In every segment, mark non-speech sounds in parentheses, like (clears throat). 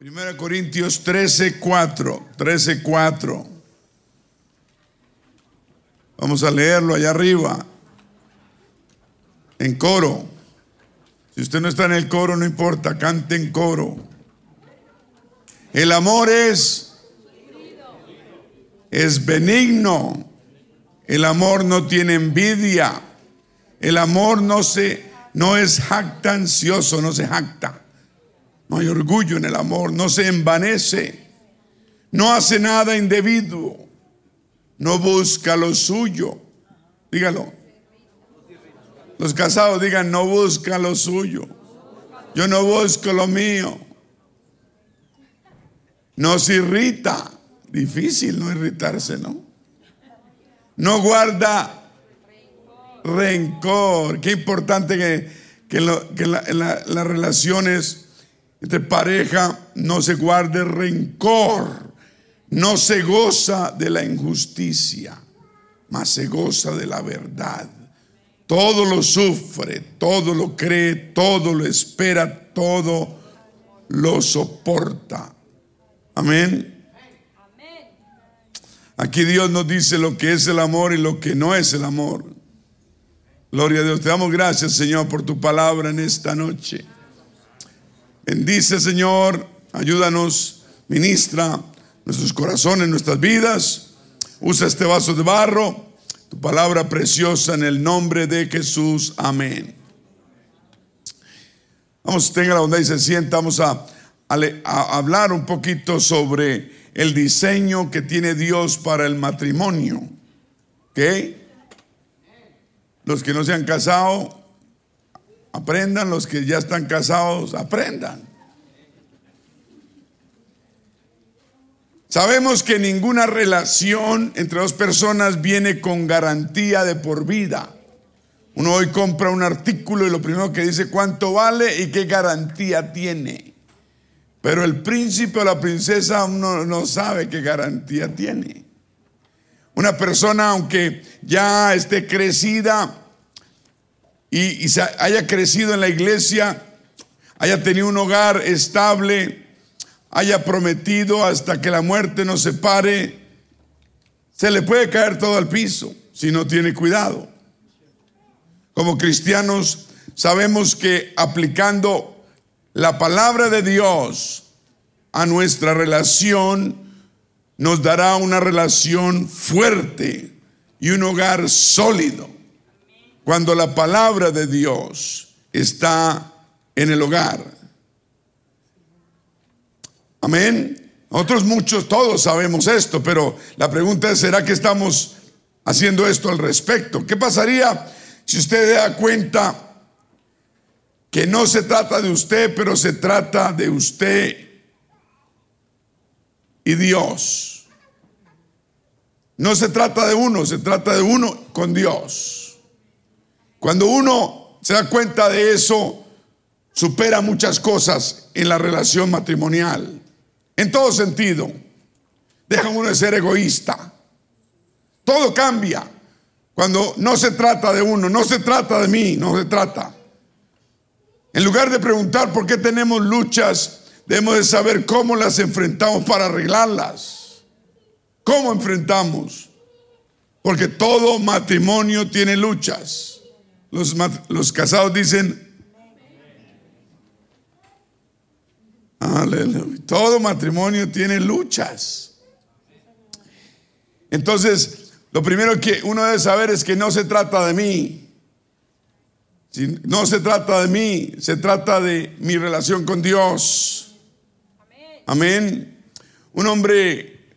1 Corintios 13, 4. 13, 4. Vamos a leerlo allá arriba. En coro. Si usted no está en el coro, no importa, cante en coro. El amor es es benigno. El amor no tiene envidia. El amor no se no es jactancioso, no se jacta. No hay orgullo en el amor, no se envanece. No hace nada indebido. No busca lo suyo. Dígalo. Los casados digan, no busca lo suyo. Yo no busco lo mío. No se irrita. Difícil no irritarse, ¿no? No guarda rencor. Qué importante que, que, las relaciones entre pareja no se guarde rencor. No se goza de la injusticia, mas se goza de la verdad. Todo lo sufre, todo lo cree, todo lo espera, todo lo soporta. Amén. Aquí Dios nos dice lo que es el amor y lo que no es el amor. Gloria a Dios. Te damos gracias, Señor, por tu palabra en esta noche. Bendice, Señor. Ayúdanos, ministra nuestros corazones, nuestras vidas. Usa este vaso de barro. Tu palabra preciosa en el nombre de Jesús. Amén. Vamos, tenga la bondad y se sienta. Vamos a, hablar un poquito sobre el diseño que tiene Dios para el matrimonio. ¿Ok? Los que no se han casado, aprendan. Los que ya están casados, aprendan. Sabemos que ninguna relación entre dos personas viene con garantía de por vida. Uno hoy compra un artículo y lo primero que dice cuánto vale y qué garantía tiene. Pero el príncipe o la princesa uno no sabe qué garantía tiene. Una persona, aunque ya esté crecida y, haya crecido en la iglesia, haya tenido un hogar estable, haya prometido hasta que la muerte nos separe, se le puede caer todo al piso si no tiene cuidado. Como cristianos sabemos que aplicando la palabra de Dios a nuestra relación, nos dará una relación fuerte y un hogar sólido. Cuando la palabra de Dios está en el hogar. Amén. Nosotros muchos, todos sabemos esto, pero la pregunta es, ¿será que estamos haciendo esto al respecto? ¿Qué pasaría si usted da cuenta que no se trata de usted, pero se trata de usted y Dios. No se trata de uno, se trata de uno con Dios. Cuando uno se da cuenta de eso, supera muchas cosas en la relación matrimonial. En todo sentido. Deja uno de ser egoísta. Todo cambia. Cuando no se trata de uno, no se trata de mí, no se trata. En lugar de preguntar por qué tenemos luchas Debemos de saber cómo las enfrentamos para arreglarlas. ¿Cómo enfrentamos? Porque todo matrimonio tiene luchas. Los, los casados dicen, aleluya, todo matrimonio tiene luchas. Entonces, lo primero que uno debe saber es que no se trata de mí. no se trata de mí, se trata de mi relación con Dios. Amén. Un hombre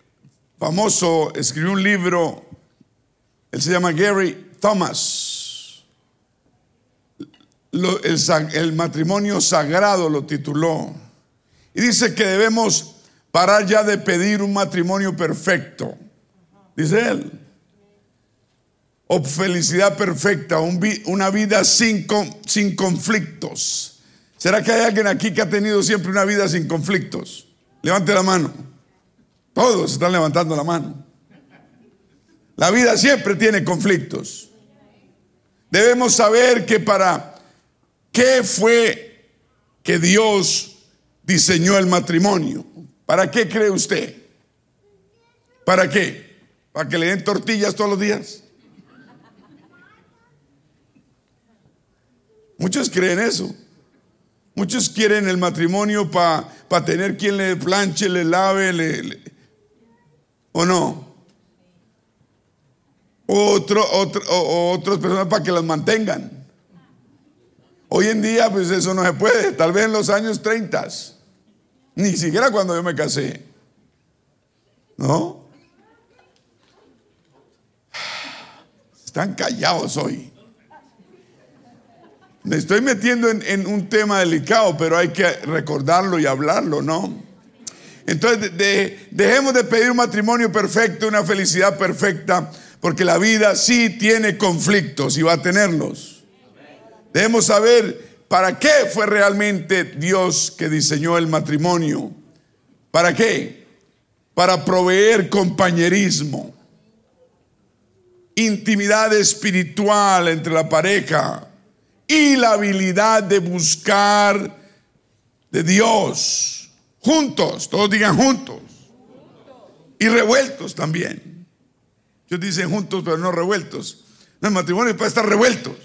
famoso escribió un libro, él se llama Gary Thomas. El, matrimonio sagrado lo tituló. Y dice que debemos parar ya de pedir un matrimonio perfecto. Dice él. O felicidad perfecta, una vida sin, sin conflictos. ¿Será que hay alguien aquí que ha tenido siempre una vida sin conflictos? Levante la mano. Todos están levantando la mano. La vida siempre tiene conflictos. Debemos saber que para qué fue que Dios diseñó el matrimonio. ¿Para qué cree usted? ¿Para qué? ¿Para que le den tortillas todos los días? Muchos creen eso. Muchos quieren el matrimonio para tener quien le planche, le lave, le, ¿o no? Otro, otro, o, otras personas para que las mantengan. Hoy en día, pues eso no se puede, tal vez en los años 30, ni siquiera cuando yo me casé. ¿No? Están callados hoy. Me estoy metiendo en, un tema delicado, pero hay que recordarlo y hablarlo, ¿no? Entonces, dejemos de pedir un matrimonio perfecto, una felicidad perfecta, porque la vida sí tiene conflictos y va a tenerlos. Debemos saber para qué fue realmente Dios que diseñó el matrimonio. ¿Para qué? Para proveer compañerismo, intimidad espiritual entre la pareja y la habilidad de buscar de Dios juntos, todos digan juntos, y revueltos también. Ellos dicen juntos, pero no revueltos. No, el matrimonio puede estar revueltos.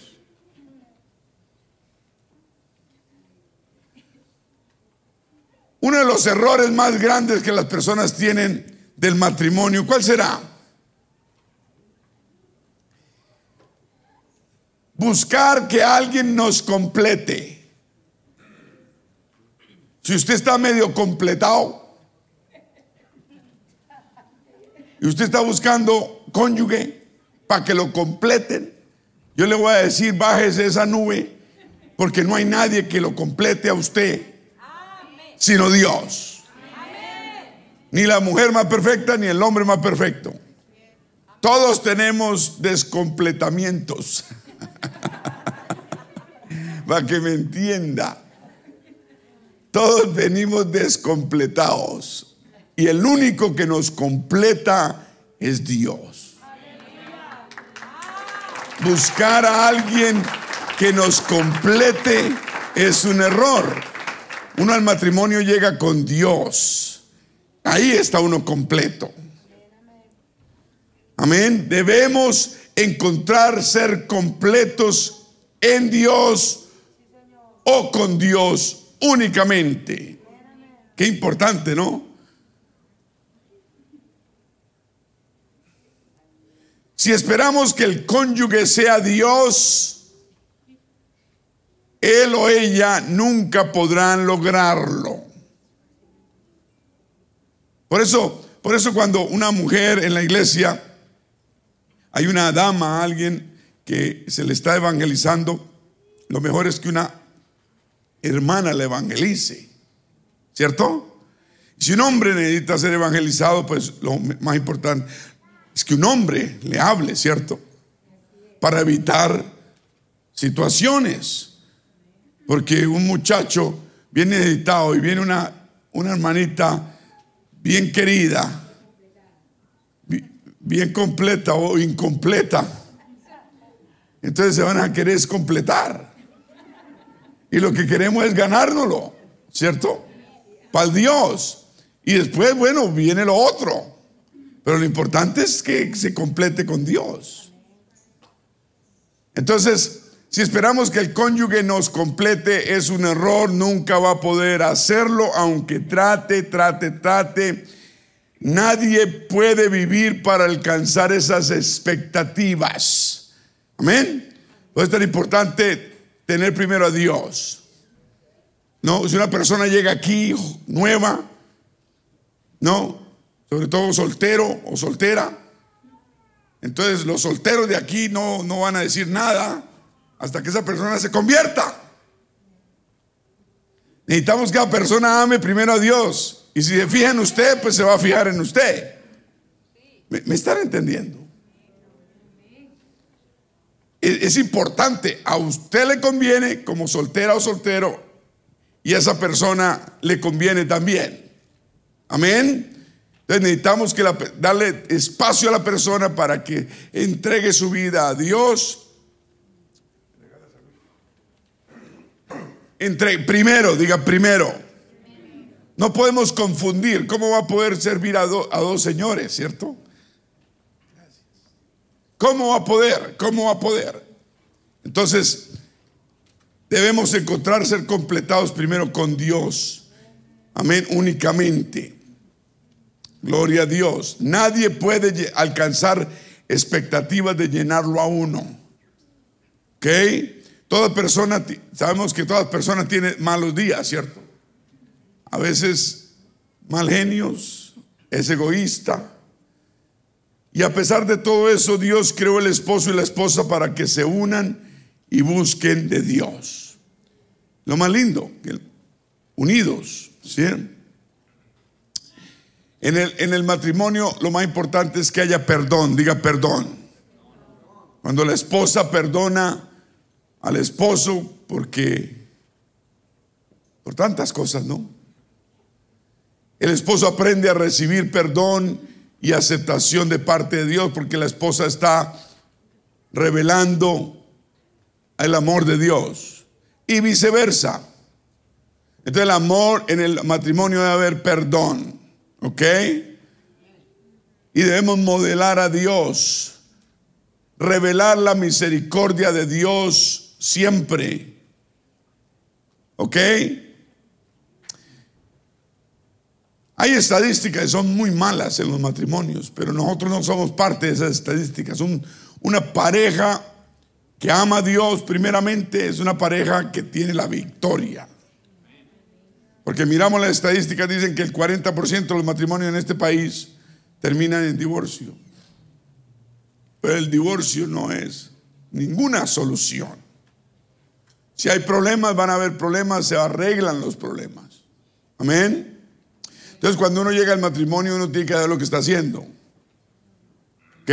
Uno de los errores más grandes que las personas tienen del matrimonio, ¿cuál será? buscar que alguien nos complete. Si usted está medio completado y usted está buscando cónyuge para que lo completen, yo le voy a decir, bájese esa nube, porque no hay nadie que lo complete a usted, sino Dios. Ni la mujer más perfecta, ni el hombre más perfecto. Todos tenemos descompletamientos. (laughs) Para que me entienda. Todos venimos descompletados. Y el único que nos completa es Dios. Buscar a alguien que nos complete es un error. Uno al matrimonio llega con Dios. Ahí está uno completo. Amén. Debemos encontrar ser completos en Dios o con Dios únicamente. Qué importante, ¿no? Si esperamos que el cónyuge sea Dios, él o ella nunca podrán lograrlo. Por eso, por eso cuando una mujer en la iglesia hay una dama, alguien que se le está evangelizando, lo mejor es que una hermana le evangelice, ¿cierto? Si un hombre necesita ser evangelizado, pues lo más importante es que un hombre le hable, ¿cierto? Para evitar situaciones. Porque un muchacho viene editado y viene una, una hermanita bien querida bien completa o incompleta. Entonces se van a querer completar. Y lo que queremos es ganárnoslo, ¿cierto? Para Dios. Y después, bueno, viene lo otro. Pero lo importante es que se complete con Dios. Entonces, si esperamos que el cónyuge nos complete, es un error, nunca va a poder hacerlo, aunque trate, trate, trate Nadie puede vivir para alcanzar esas expectativas. Amén. Por es tan importante tener primero a Dios. No, si una persona llega aquí nueva, no, sobre todo soltero o soltera, entonces los solteros de aquí no, no van a decir nada hasta que esa persona se convierta. Necesitamos que la persona ame primero a Dios. Y si se fija en usted, pues se va a fijar en usted. ¿Me, están entendiendo? Es, es importante, a usted le conviene como soltera o soltero y a esa persona le conviene también. Amén. Entonces necesitamos que darle espacio a la persona para que entregue su vida a Dios. Entre, primero, diga primero. No podemos confundir. ¿Cómo va a poder servir a, a dos señores, cierto? ¿Cómo va a poder? ¿Cómo va a poder? Entonces, debemos encontrar ser completados primero con Dios. Amén, únicamente. Gloria a Dios. Nadie puede alcanzar expectativas de llenarlo a uno. ¿Ok? Toda persona, sabemos que toda persona tiene malos días, ¿cierto? A veces mal genios, es egoísta. Y a pesar de todo eso, Dios creó el esposo y la esposa para que se unan y busquen de Dios. Lo más lindo, unidos, ¿sí? En el, en el matrimonio lo más importante es que haya perdón, diga perdón. Cuando la esposa perdona al esposo porque por tantas cosas, ¿no? El esposo aprende a recibir perdón y aceptación de parte de Dios porque la esposa está revelando el amor de Dios y viceversa. Entonces el amor en el matrimonio debe haber perdón, ¿ok? Y debemos modelar a Dios, revelar la misericordia de Dios siempre, ¿ok? Hay estadísticas que son muy malas en los matrimonios, pero nosotros no somos parte de esas estadísticas. una pareja que ama a Dios primeramente es una pareja que tiene la victoria. Porque miramos las estadísticas, dicen que el 40% de los matrimonios en este país terminan en divorcio. Pero el divorcio no es ninguna solución. Si hay problemas, van a haber problemas, se arreglan los problemas. Amén. Entonces, cuando uno llega al matrimonio, uno tiene que ver lo que está haciendo. ¿Ok?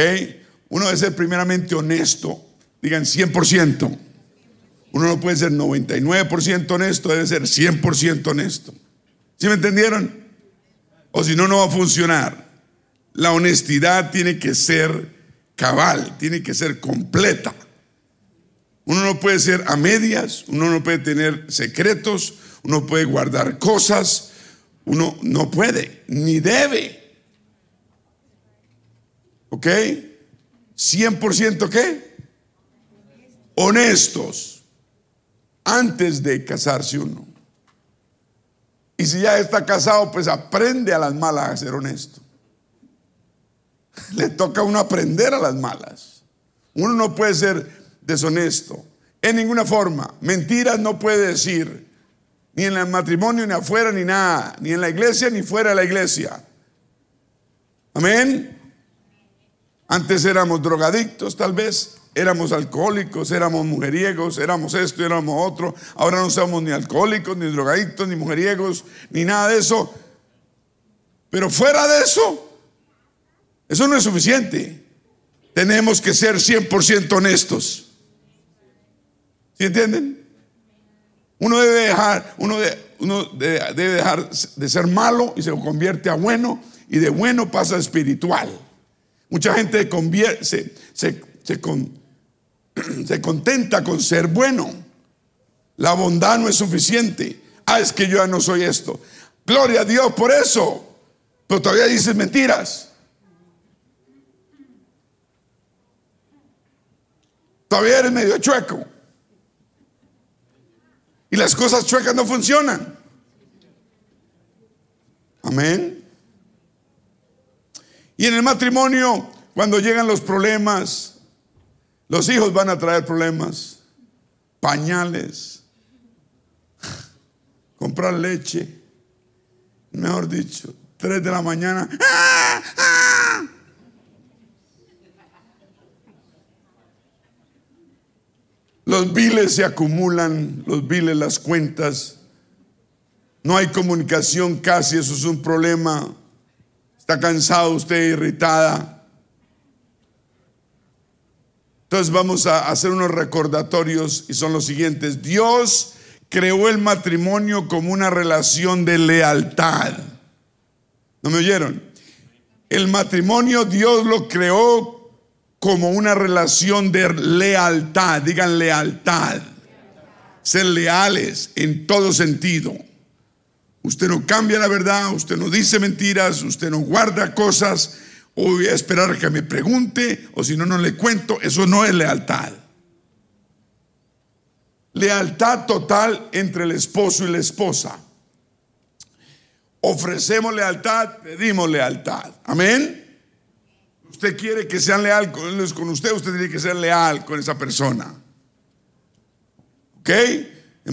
Uno debe ser primeramente honesto Digan 100%. Uno no puede ser 99% honesto, debe ser 100% honesto. ¿Sí me entendieron? O si no, no va a funcionar. La honestidad tiene que ser cabal, tiene que ser completa. Uno no puede ser a medias, uno no puede tener secretos, uno puede guardar cosas, uno no puede, ni debe. ¿Ok? ¿100% qué? honestos antes de casarse uno. Y si ya está casado, pues aprende a las malas a ser honesto. (laughs) Le toca a uno aprender a las malas. Uno no puede ser deshonesto en ninguna forma. Mentiras no puede decir, ni en el matrimonio, ni afuera, ni nada, ni en la iglesia, ni fuera de la iglesia. Amén. Antes éramos drogadictos, tal vez éramos alcohólicos, éramos mujeriegos, éramos esto, éramos otro. Ahora no somos ni alcohólicos, ni drogadictos, ni mujeriegos, ni nada de eso. Pero fuera de eso, eso no es suficiente. Tenemos que ser 100% honestos. ¿Sí entienden? Uno debe dejar, uno, uno debe dejar de ser malo y se convierte a bueno y de bueno pasa a espiritual. Mucha gente se, (clears throat) se contenta con ser bueno. La bondad no es suficiente. Ah, es que yo ya no soy esto. Gloria a Dios por eso. Pero todavía dices mentiras. Todavía eres medio chueco. Y las cosas chuecas no funcionan. Amén. Y en el matrimonio, cuando llegan los problemas, los hijos van a traer problemas, pañales, (laughs) comprar leche, mejor dicho, tres de la mañana. Los biles se acumulan, los biles, las cuentas. No hay comunicación casi, eso es un problema. Está cansado usted, irritada. Entonces vamos a hacer unos recordatorios y son los siguientes. Dios creó el matrimonio como una relación de lealtad. ¿No me oyeron? El matrimonio Dios lo creó como una relación de lealtad. Digan lealtad. Ser leales en todo sentido. usted no cambia la verdad, usted no dice mentiras, usted no guarda cosas, o voy a esperar a que me pregunte, o si no, no le cuento, eso no es lealtad. Lealtad total entre el esposo y la esposa. Ofrecemos lealtad, pedimos lealtad. Amén. Usted quiere que sean leal con usted, usted tiene que ser leal con esa persona. ¿Ok?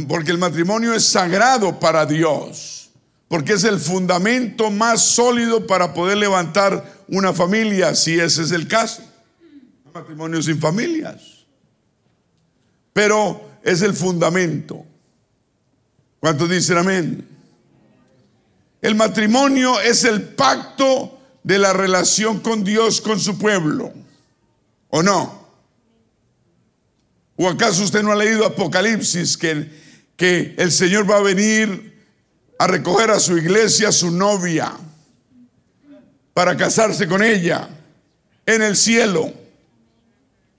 Porque el matrimonio es sagrado para Dios. Porque es el fundamento más sólido para poder levantar una familia, si ese es el caso. matrimonio sin familias. Pero es el fundamento. ¿Cuántos dicen amén? El matrimonio es el pacto de la relación con Dios, con su pueblo. ¿O no? ¿O acaso usted no ha leído Apocalipsis que, que el Señor va a venir a recoger a su iglesia, su novia, para casarse con ella en el cielo?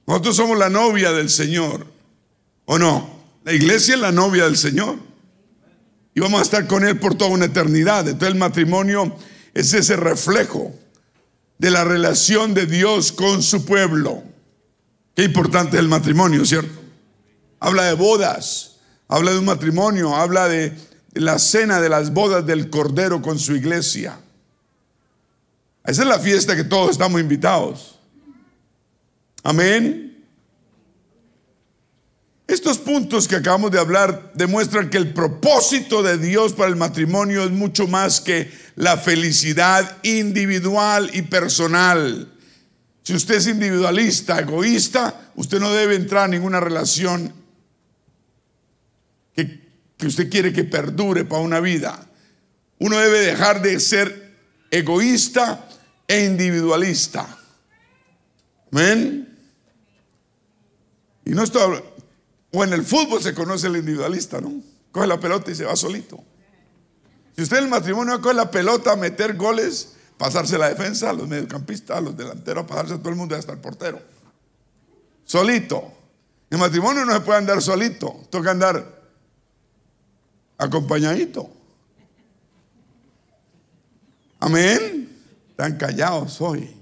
Nosotros somos la novia del Señor. ¿O no? La iglesia es la novia del Señor. Y vamos a estar con Él por toda una eternidad. Entonces el matrimonio es ese reflejo de la relación de Dios con su pueblo. Qué importante es el matrimonio, ¿cierto? Habla de bodas, habla de un matrimonio, habla de la cena de las bodas del Cordero con su iglesia. Esa es la fiesta que todos estamos invitados. Amén. Estos puntos que acabamos de hablar demuestran que el propósito de Dios para el matrimonio es mucho más que la felicidad individual y personal. Si usted es individualista, egoísta, usted no debe entrar en ninguna relación que, usted quiere que perdure para una vida. Uno debe dejar de ser egoísta e individualista. Amén. Y no estoy o en el fútbol se conoce el individualista, ¿no? Coge la pelota y se va solito. Si usted en el matrimonio coge la pelota meter goles, pasarse la defensa, a los mediocampistas, a los delanteros, pasarse a todo el mundo hasta el portero. Solito. En matrimonio no se puede andar solito, toca andar acompañadito. Amén. Están callados hoy.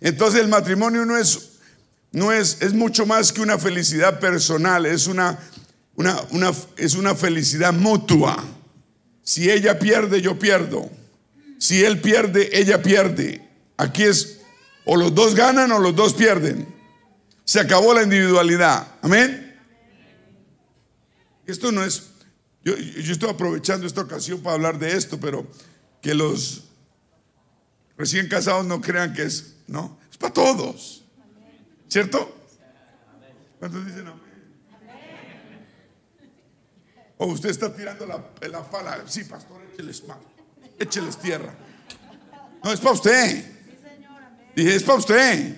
Entonces el matrimonio no es no es, es mucho más que una felicidad personal, es una, una, es una felicidad mutua. Si ella pierde, yo pierdo. Si él pierde, ella pierde. Aquí es o los dos ganan o los dos pierden. Se acabó la individualidad. Amén. Esto no es, yo, yo estoy aprovechando esta ocasión para hablar de esto, pero que los recién casados no crean que es, no, es para todos. ¿Cierto? ¿Cuántos dicen amén? O usted está tirando la, la pala. Sí, pastor, écheles tierra. No, es para usted. Dije, es para usted.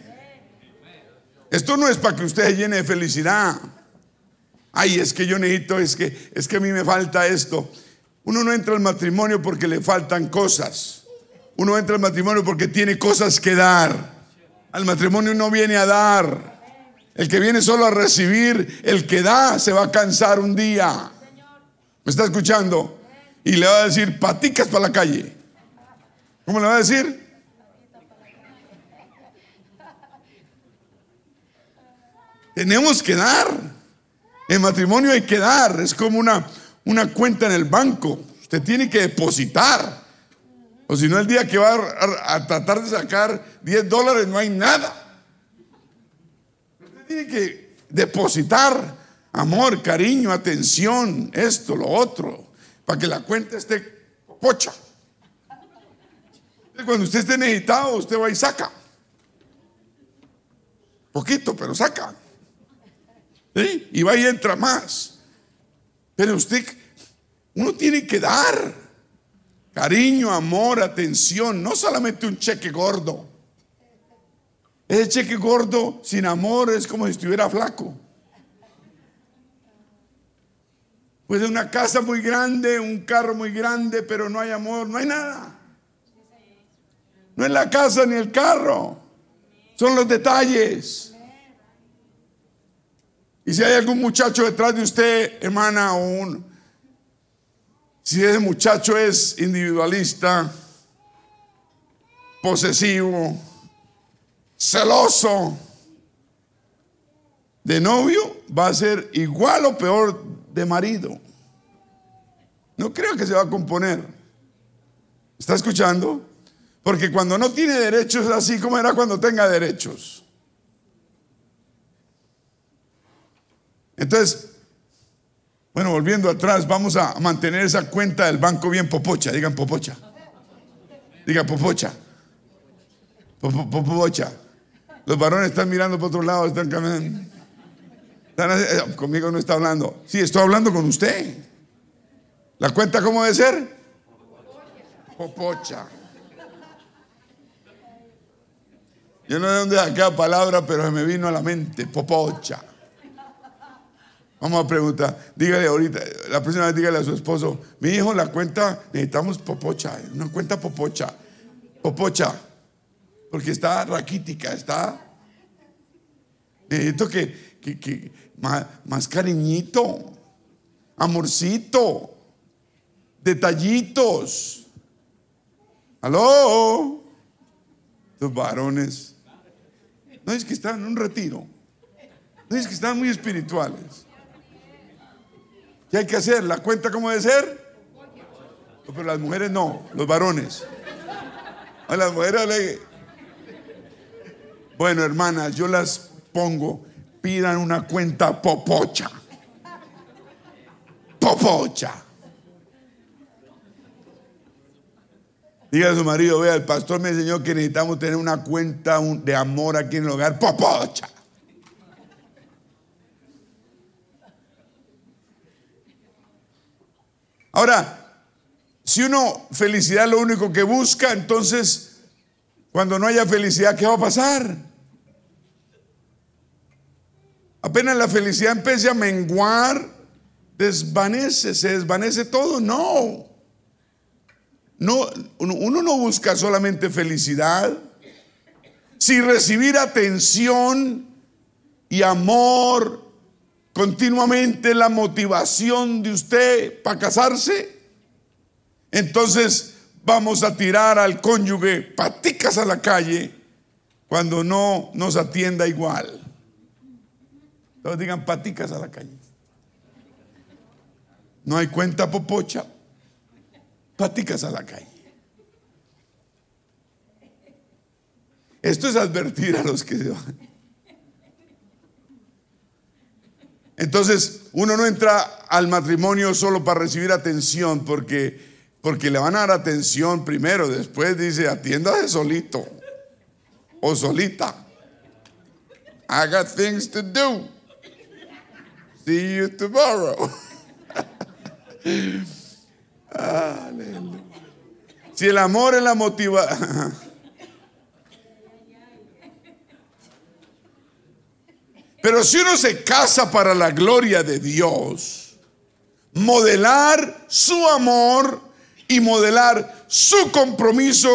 Esto no es para que usted se llene de felicidad. Ay, es que yo necesito, es que, es que a mí me falta esto. Uno no entra al matrimonio porque le faltan cosas. Uno entra al matrimonio porque tiene cosas que dar. Al matrimonio no viene a dar. El que viene solo a recibir, el que da, se va a cansar un día. ¿Me está escuchando? Y le va a decir, paticas para la calle. ¿Cómo le va a decir? Tenemos que dar. En matrimonio hay que dar. Es como una, una cuenta en el banco. Usted tiene que depositar. O si no, el día que va a, tratar de sacar 10 dólares no hay nada. Usted tiene que depositar amor, cariño, atención, esto, lo otro, para que la cuenta esté pocha. Cuando usted esté necesitado, usted va y saca. Poquito, pero saca. Y va y entra más. Pero usted, uno tiene que dar. Cariño, amor, atención, no solamente un cheque gordo. Ese cheque gordo sin amor es como si estuviera flaco. Pues una casa muy grande, un carro muy grande, pero no hay amor, no hay nada. No es la casa ni el carro, son los detalles. Y si hay algún muchacho detrás de usted, hermana, o un, si ese muchacho es individualista, posesivo, celoso, de novio, va a ser igual o peor de marido. No creo que se va a componer. ¿Está escuchando? Porque cuando no tiene derechos es así como era cuando tenga derechos. Entonces, bueno, volviendo atrás, vamos a mantener esa cuenta del banco bien popocha. Digan popocha. Diga popocha. Popocha. Los varones están mirando por otro lado, están caminando. Eh, conmigo no está hablando. Sí, estoy hablando con usted. ¿La cuenta cómo debe ser? Popocha. Yo no sé dónde aquella palabra, pero se me vino a la mente. Popocha. Vamos a preguntar, dígale ahorita, la próxima vez dígale a su esposo, mi hijo, la cuenta, necesitamos popocha, una cuenta popocha, popocha, porque está raquítica, está, necesito que, que, más, más cariñito, amorcito, detallitos. ¿Aló? Los varones. No es que están en un retiro. No es que están muy espirituales. ¿Qué hay que hacer? ¿La cuenta cómo debe ser? pero las mujeres no, los varones. A las mujeres Bueno, hermanas, yo las pongo, pidan una cuenta popocha. Popocha. Diga a su marido, vea, el pastor me enseñó que necesitamos tener una cuenta de amor aquí en el hogar. Popocha. Ahora, si uno felicidad es lo único que busca, entonces cuando no haya felicidad, ¿qué va a pasar? Apenas la felicidad empiece a menguar, desvanece, se desvanece todo. No. No, uno no busca solamente felicidad. Si recibir atención y amor continuamente la motivación de usted para casarse, entonces vamos a tirar al cónyuge paticas a la calle cuando no nos atienda igual. Todos digan paticas a la calle. No hay cuenta popocha, paticas a la calle. Esto es advertir a los que se van. Entonces, uno no entra al matrimonio solo para recibir atención, porque, porque le van a dar atención primero, después dice, atiéndase solito o solita. I got things to do. See you tomorrow. (laughs) Si el amor es la motivación. (laughs) Pero si uno se casa para la gloria de Dios, modelar su amor y modelar su compromiso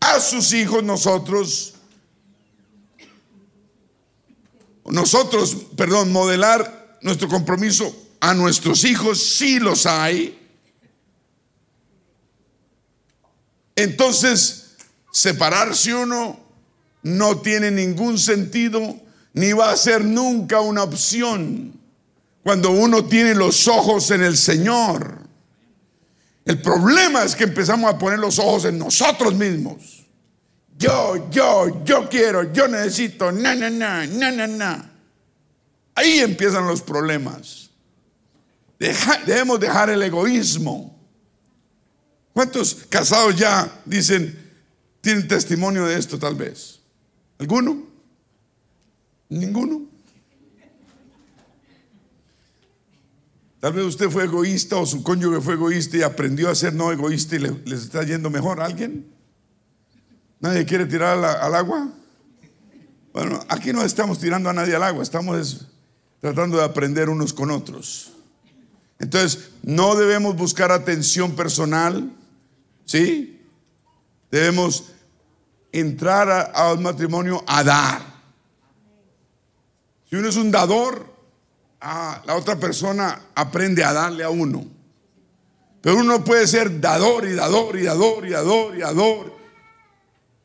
a sus hijos, nosotros, nosotros, perdón, modelar nuestro compromiso a nuestros hijos, si los hay. Entonces, separarse uno no tiene ningún sentido ni va a ser nunca una opción cuando uno tiene los ojos en el Señor. El problema es que empezamos a poner los ojos en nosotros mismos. Yo, yo, yo quiero, yo necesito, na, na, na, na, na, na. Ahí empiezan los problemas. debemos dejar el egoísmo. ¿Cuántos casados ya dicen, tienen testimonio de esto tal vez? ¿Alguno? Ninguno. Tal vez usted fue egoísta o su cónyuge fue egoísta y aprendió a ser no egoísta y le, les está yendo mejor alguien. ¿Nadie quiere tirar al, agua? Bueno, aquí no estamos tirando a nadie al agua, estamos tratando de aprender unos con otros. Entonces, no debemos buscar atención personal, ¿sí? Debemos entrar a un matrimonio a dar. Si uno es un dador, ah, la otra persona aprende a darle a uno. Pero uno puede ser dador y dador y dador y dador y dador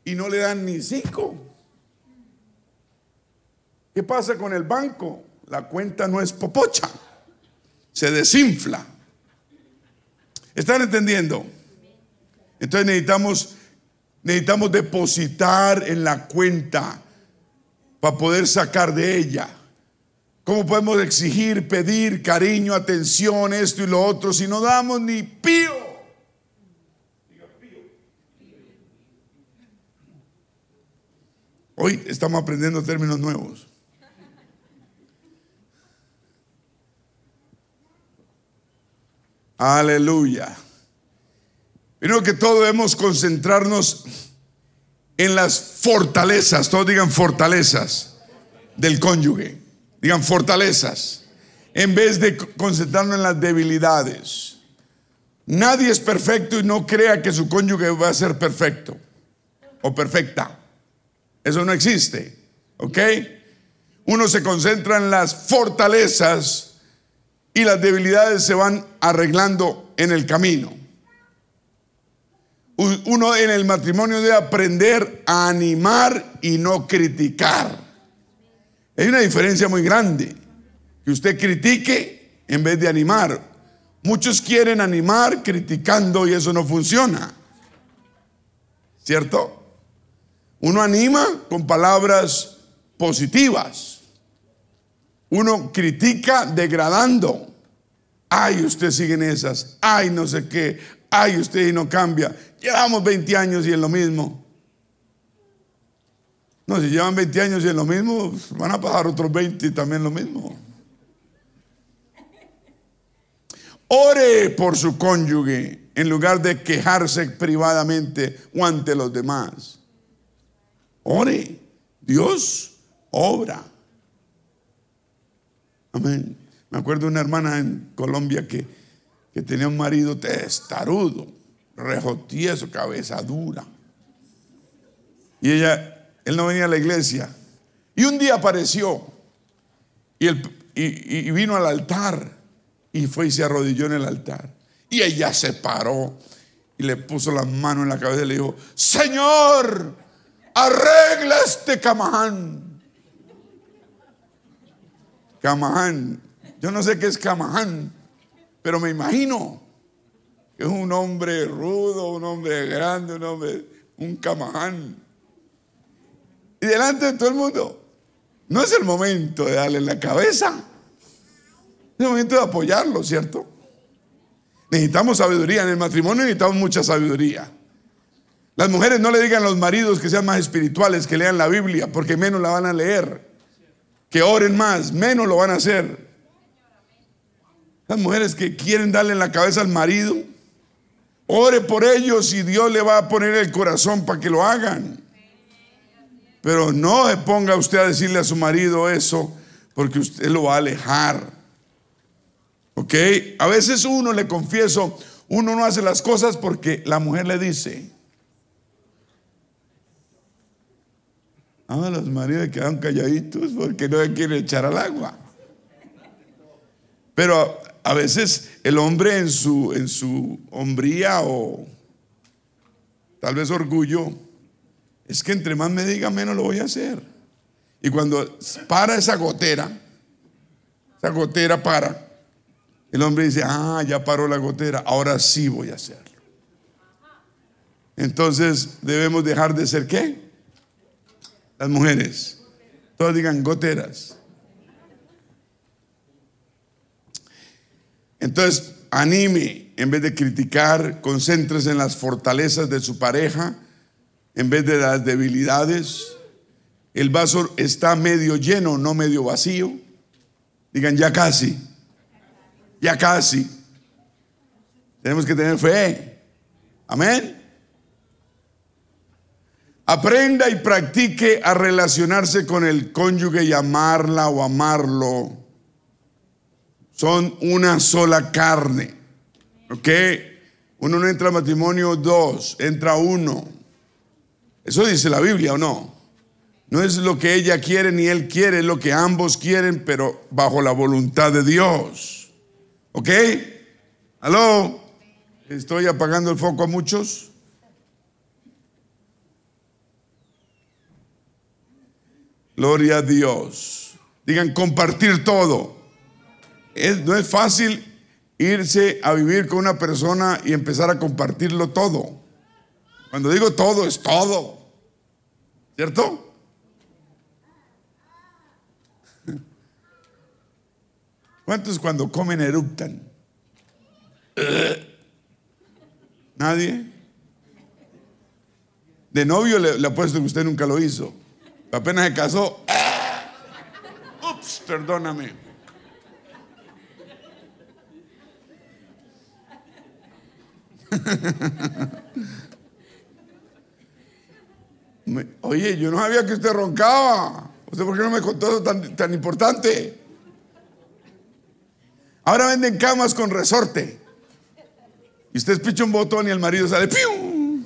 y no le dan ni cinco. ¿Qué pasa con el banco? La cuenta no es popocha, se desinfla. ¿Están entendiendo? Entonces necesitamos, necesitamos depositar en la cuenta para poder sacar de ella. ¿Cómo podemos exigir, pedir cariño, atención, esto y lo otro si no damos ni pío? Hoy estamos aprendiendo términos nuevos. Aleluya. Creo que todos debemos concentrarnos en las fortalezas, todos digan fortalezas del cónyuge, digan fortalezas, en vez de concentrarnos en las debilidades. Nadie es perfecto y no crea que su cónyuge va a ser perfecto o perfecta. Eso no existe, ¿ok? Uno se concentra en las fortalezas y las debilidades se van arreglando en el camino. Uno en el matrimonio debe aprender a animar y no criticar. Hay una diferencia muy grande. Que usted critique en vez de animar. Muchos quieren animar criticando y eso no funciona. ¿Cierto? Uno anima con palabras positivas. Uno critica degradando. Ay, usted sigue en esas. Ay, no sé qué. Ay, usted no cambia. Llevamos 20 años y en lo mismo. No, si llevan 20 años y en lo mismo, van a pasar otros 20 y también lo mismo. Ore por su cónyuge en lugar de quejarse privadamente o ante los demás. Ore. Dios obra. Amén. Me acuerdo de una hermana en Colombia que, que tenía un marido testarudo rejotieso, cabeza dura. Y ella, él no venía a la iglesia. Y un día apareció y, vino al altar y fue y se arrodilló en el altar. Y ella se paró y le puso las manos en la cabeza y le dijo, Señor, arregla este camaján. Camaján. Yo no sé qué es camaján, pero me imagino es un hombre rudo, un hombre grande, un hombre, un camaján. Y delante de todo el mundo, no es el momento de darle la cabeza, es el momento de apoyarlo, ¿cierto? Necesitamos sabiduría, en el matrimonio necesitamos mucha sabiduría. Las mujeres no le digan a los maridos que sean más espirituales, que lean la Biblia, porque menos la van a leer. Que oren más, menos lo van a hacer. Las mujeres que quieren darle la cabeza al marido, Ore por ellos y Dios le va a poner el corazón para que lo hagan. Pero no se ponga usted a decirle a su marido eso porque usted lo va a alejar. ¿Ok? A veces uno, le confieso, uno no hace las cosas porque la mujer le dice. Ah, los maridos quedan calladitos porque no se quieren echar al agua. Pero a veces el hombre en su, en su hombría o tal vez orgullo, es que entre más me diga, menos lo voy a hacer. Y cuando para esa gotera, esa gotera para, el hombre dice, ah, ya paró la gotera, ahora sí voy a hacerlo. Entonces debemos dejar de ser qué? Las mujeres. Todas digan goteras. Entonces, anime, en vez de criticar, concéntrese en las fortalezas de su pareja, en vez de las debilidades. El vaso está medio lleno, no medio vacío. Digan, ya casi, ya casi. Tenemos que tener fe. Amén. Aprenda y practique a relacionarse con el cónyuge y amarla o amarlo son una sola carne. ¿Ok? Uno no entra al matrimonio dos, entra uno. Eso dice la Biblia o no. No es lo que ella quiere ni él quiere, es lo que ambos quieren, pero bajo la voluntad de Dios. ¿Ok? ¿Aló? ¿Estoy apagando el foco a muchos? Gloria a Dios. Digan compartir todo. No es fácil irse a vivir con una persona y empezar a compartirlo todo. Cuando digo todo, es todo. ¿Cierto? ¿Cuántos cuando comen eructan? ¿Nadie? De novio le, le apuesto que usted nunca lo hizo. Apenas se casó. Ups, perdóname. (laughs) Oye, yo no sabía que usted roncaba. ¿Usted por qué no me contó eso tan, tan importante? Ahora venden camas con resorte. Y usted picha un botón y el marido sale ¡pium!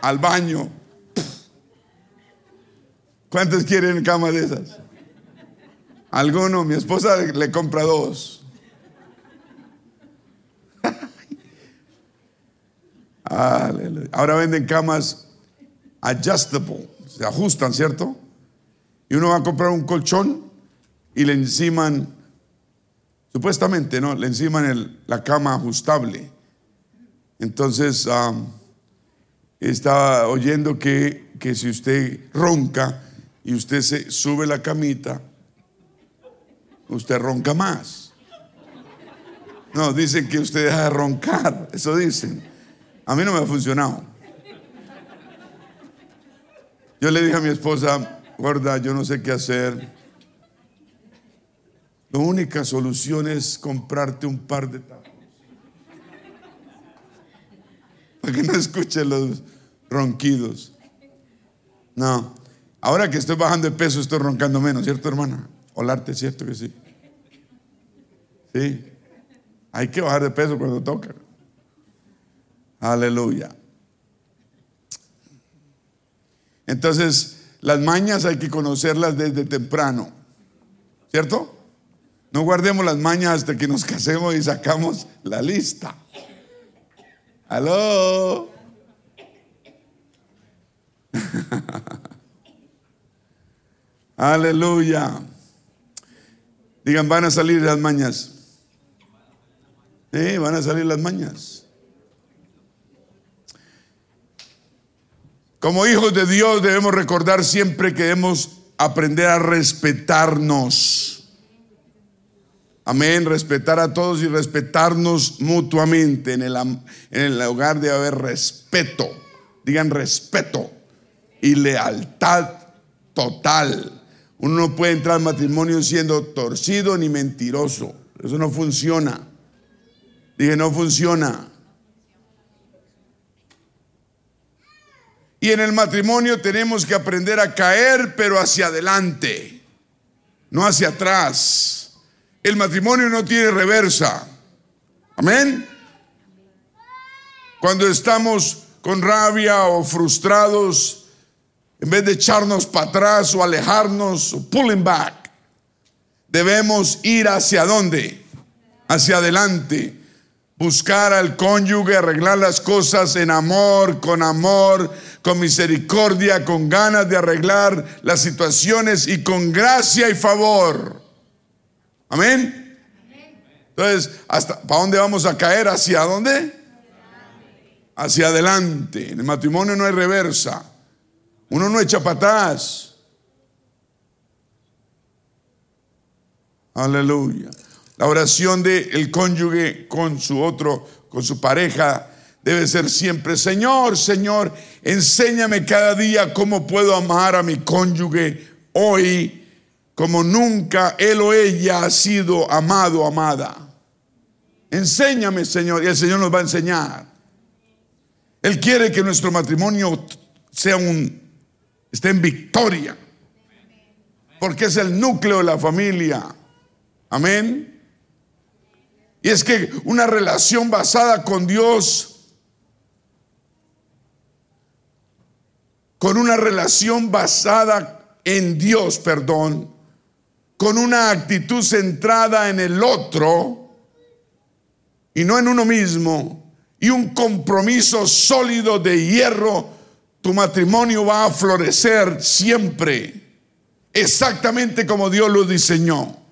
al baño. ¿Cuántos quieren camas de esas? Alguno, mi esposa le compra dos. Ahora venden camas adjustable, se ajustan, ¿cierto? Y uno va a comprar un colchón y le enciman, supuestamente, ¿no? Le enciman la cama ajustable. Entonces, estaba oyendo que, que si usted ronca y usted se sube la camita, usted ronca más. No, dicen que usted deja de roncar, eso dicen. A mí no me ha funcionado. Yo le dije a mi esposa, gorda, yo no sé qué hacer. La única solución es comprarte un par de tacos. Para que no escuche los ronquidos. No. Ahora que estoy bajando de peso, estoy roncando menos, ¿cierto, hermana? Olarte, ¿cierto que sí? Sí. Hay que bajar de peso cuando toca. Aleluya. Entonces, las mañas hay que conocerlas desde temprano, ¿cierto? No guardemos las mañas hasta que nos (laughs) casemos y sacamos la lista. Aló. (laughs) Aleluya. Digan, van a salir las mañas. Sí, van a salir las mañas. Como hijos de Dios debemos recordar siempre que debemos aprender a respetarnos. Amén, respetar a todos y respetarnos mutuamente. En el, hogar debe haber respeto. Digan respeto y lealtad total. Uno no puede entrar al matrimonio siendo torcido ni mentiroso. Eso no funciona. Dije, no funciona. Y en el matrimonio tenemos que aprender a caer, pero hacia adelante, no hacia atrás. El matrimonio no tiene reversa. Amén. Cuando estamos con rabia o frustrados, en vez de echarnos para atrás o alejarnos o pulling back, debemos ir hacia dónde? Hacia adelante. Buscar al cónyuge, arreglar las cosas en amor, con amor, con misericordia, con ganas de arreglar las situaciones y con gracia y favor. Amén. Entonces, ¿hasta para dónde vamos a caer? ¿Hacia dónde? Hacia adelante. En el matrimonio no hay reversa. Uno no echa para atrás. Aleluya. La oración del el cónyuge con su otro, con su pareja, debe ser siempre, Señor, Señor, enséñame cada día cómo puedo amar a mi cónyuge hoy como nunca él o ella ha sido amado, amada. Enséñame, Señor, y el Señor nos va a enseñar. Él quiere que nuestro matrimonio sea un esté en victoria. Porque es el núcleo de la familia. Amén. Y es que una relación basada con Dios con una relación basada en Dios, perdón, con una actitud centrada en el otro y no en uno mismo, y un compromiso sólido de hierro, tu matrimonio va a florecer siempre, exactamente como Dios lo diseñó.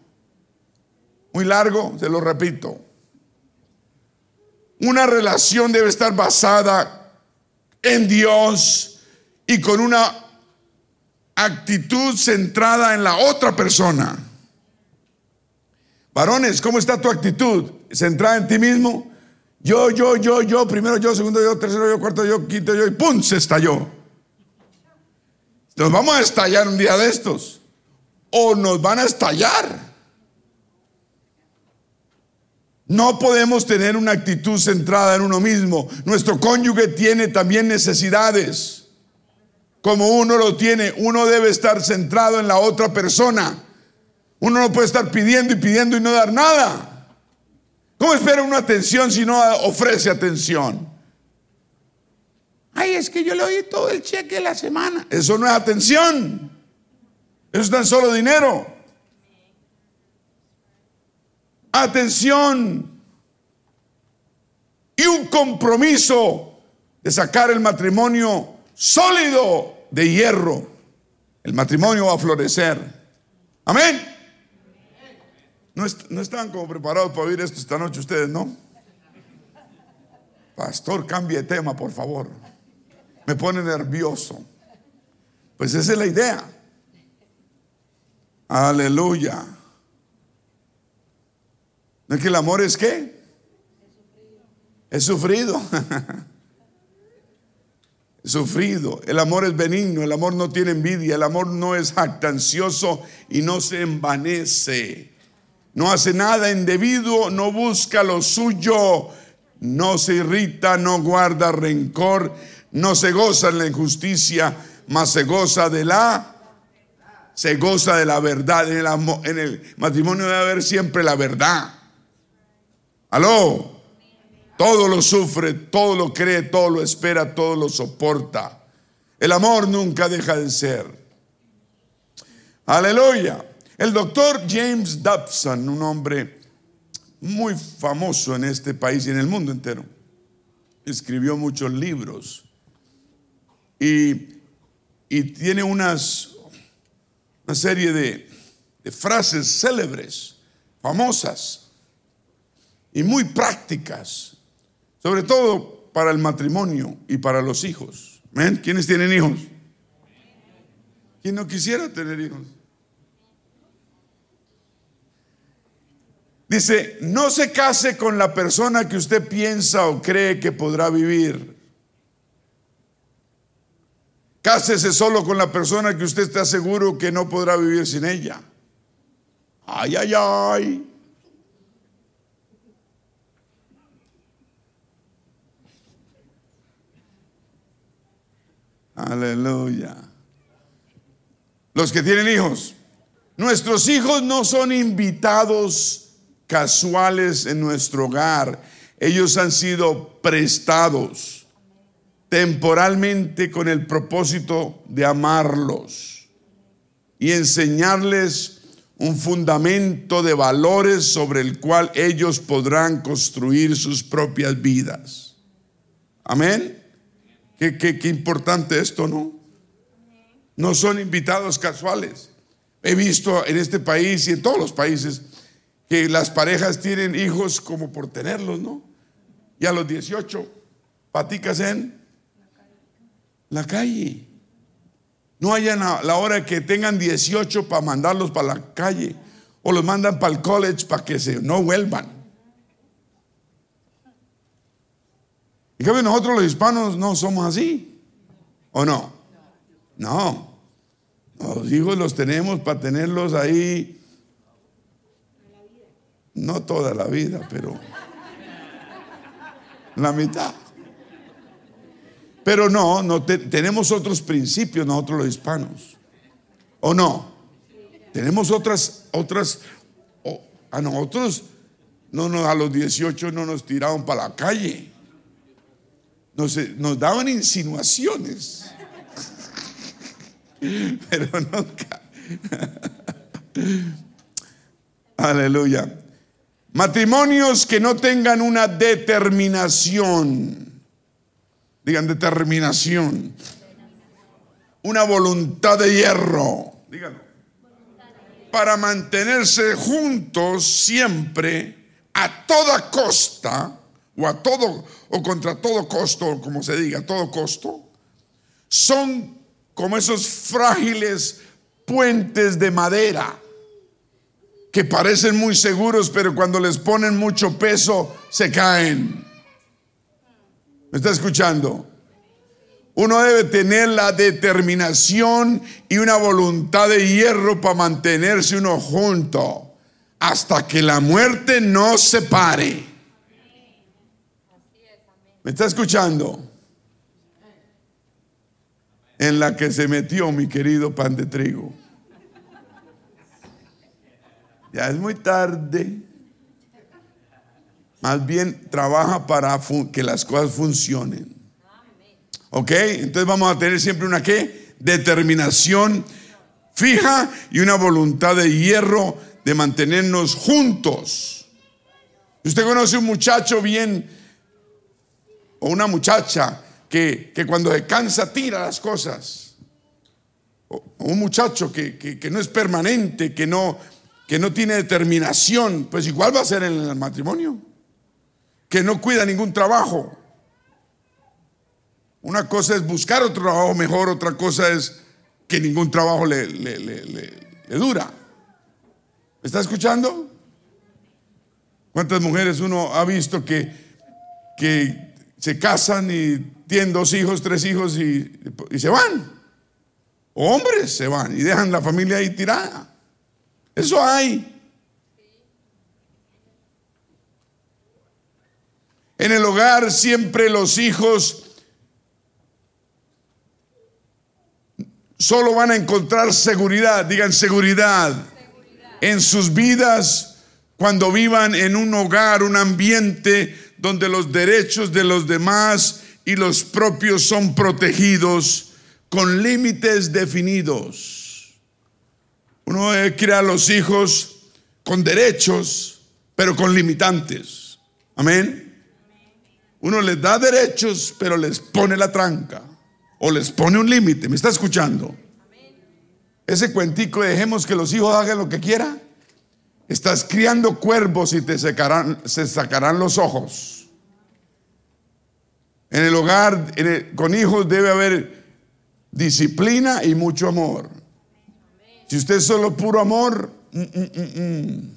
Muy largo, se lo repito. Una relación debe estar basada en Dios y con una actitud centrada en la otra persona. Varones, ¿cómo está tu actitud? ¿Centrada en ti mismo? Yo, yo, yo, yo, primero yo, segundo yo, tercero yo, cuarto yo, quinto yo, y ¡pum! se estalló. Nos vamos a estallar un día de estos. O nos van a estallar. No podemos tener una actitud centrada en uno mismo. Nuestro cónyuge tiene también necesidades. Como uno lo tiene, uno debe estar centrado en la otra persona. Uno no puede estar pidiendo y pidiendo y no dar nada. ¿Cómo espera una atención si no ofrece atención? Ay, es que yo le oí todo el cheque de la semana. Eso no es atención. Eso es tan solo dinero atención y un compromiso de sacar el matrimonio sólido de hierro. El matrimonio va a florecer. Amén. No, no estaban como preparados para oír esto esta noche ustedes, ¿no? Pastor, cambie de tema, por favor. Me pone nervioso. Pues esa es la idea. Aleluya. ¿No es que el amor es qué? Es sufrido. (laughs) sufrido. El amor es benigno, el amor no tiene envidia, el amor no es jactancioso y no se envanece. No hace nada indebido, no busca lo suyo, no se irrita, no guarda rencor, no se goza en la injusticia, mas se goza de la se goza de la verdad. En el matrimonio debe haber siempre la verdad. Aló. Todo lo sufre, todo lo cree, todo lo espera, todo lo soporta. El amor nunca deja de ser. Aleluya. El doctor James Dobson, un hombre muy famoso en este país y en el mundo entero, escribió muchos libros y, y tiene unas, una serie de, de frases célebres, famosas y muy prácticas, sobre todo para el matrimonio y para los hijos. ¿Ven? ¿Quiénes tienen hijos? ¿Quién no quisiera tener hijos? Dice, no se case con la persona que usted piensa o cree que podrá vivir. Cásese solo con la persona que usted está seguro que no podrá vivir sin ella. Ay, ay, ay. Aleluya. Los que tienen hijos. Nuestros hijos no son invitados casuales en nuestro hogar. Ellos han sido prestados temporalmente con el propósito de amarlos y enseñarles un fundamento de valores sobre el cual ellos podrán construir sus propias vidas. Amén. Qué, importante esto, ¿no? No son invitados casuales. He visto en este país y en todos los países que las parejas tienen hijos como por tenerlos, ¿no? Y a los 18 paticas en la calle. No hayan la hora que tengan 18 para mandarlos para la calle o los mandan para el college para que se no vuelvan. En cambio, nosotros los hispanos no somos así. ¿O no? No. Los hijos los tenemos para tenerlos ahí. No toda la vida, pero la mitad. Pero no, no tenemos otros principios nosotros los hispanos. ¿O no? Tenemos otras, otras, a nosotros no, no, a los 18 no nos tiraron para la calle nos, daban insinuaciones. (laughs) pero nunca. (laughs) Aleluya. Matrimonios que no tengan una determinación. Digan determinación. Una voluntad de hierro. Para mantenerse juntos siempre, a toda costa, o a todo, o contra todo costo, como se diga, a todo costo, son como esos frágiles puentes de madera que parecen muy seguros, pero cuando les ponen mucho peso se caen. ¿Me está escuchando? Uno debe tener la determinación y una voluntad de hierro para mantenerse uno junto hasta que la muerte no se pare. ¿Me está escuchando? En la que se metió mi querido pan de trigo. Ya es muy tarde. Más bien trabaja para que las cosas funcionen. ¿Ok? Entonces vamos a tener siempre una qué? Determinación fija y una voluntad de hierro de mantenernos juntos. Usted conoce un muchacho bien o una muchacha que, cuando se cansa tira las cosas. O, un muchacho que, que no es permanente, que no, que no tiene determinación, pues igual va a ser en el matrimonio, que no cuida ningún trabajo. Una cosa es buscar otro trabajo mejor, otra cosa es que ningún trabajo le, le, dura. ¿Me está escuchando? ¿Cuántas mujeres uno ha visto que, que se casan y tienen dos hijos, tres hijos y, se van? Hombres se van y dejan la familia ahí tirada. Eso hay. En el hogar siempre los hijos solo van a encontrar seguridad, digan seguridad, en sus vidas cuando vivan en un hogar, un ambiente donde los derechos de los demás y los propios son protegidos con límites definidos. Uno crea a los hijos con derechos, pero con limitantes. Amén. Uno les da derechos, pero les pone la tranca o les pone un límite. ¿Me está escuchando? Ese cuentico, dejemos que los hijos hagan lo que quieran. Estás criando cuervos y te sacarán, se sacarán los ojos. En el hogar con hijos debe haber disciplina y mucho amor. Si usted es solo puro amor, mm, mm, mm,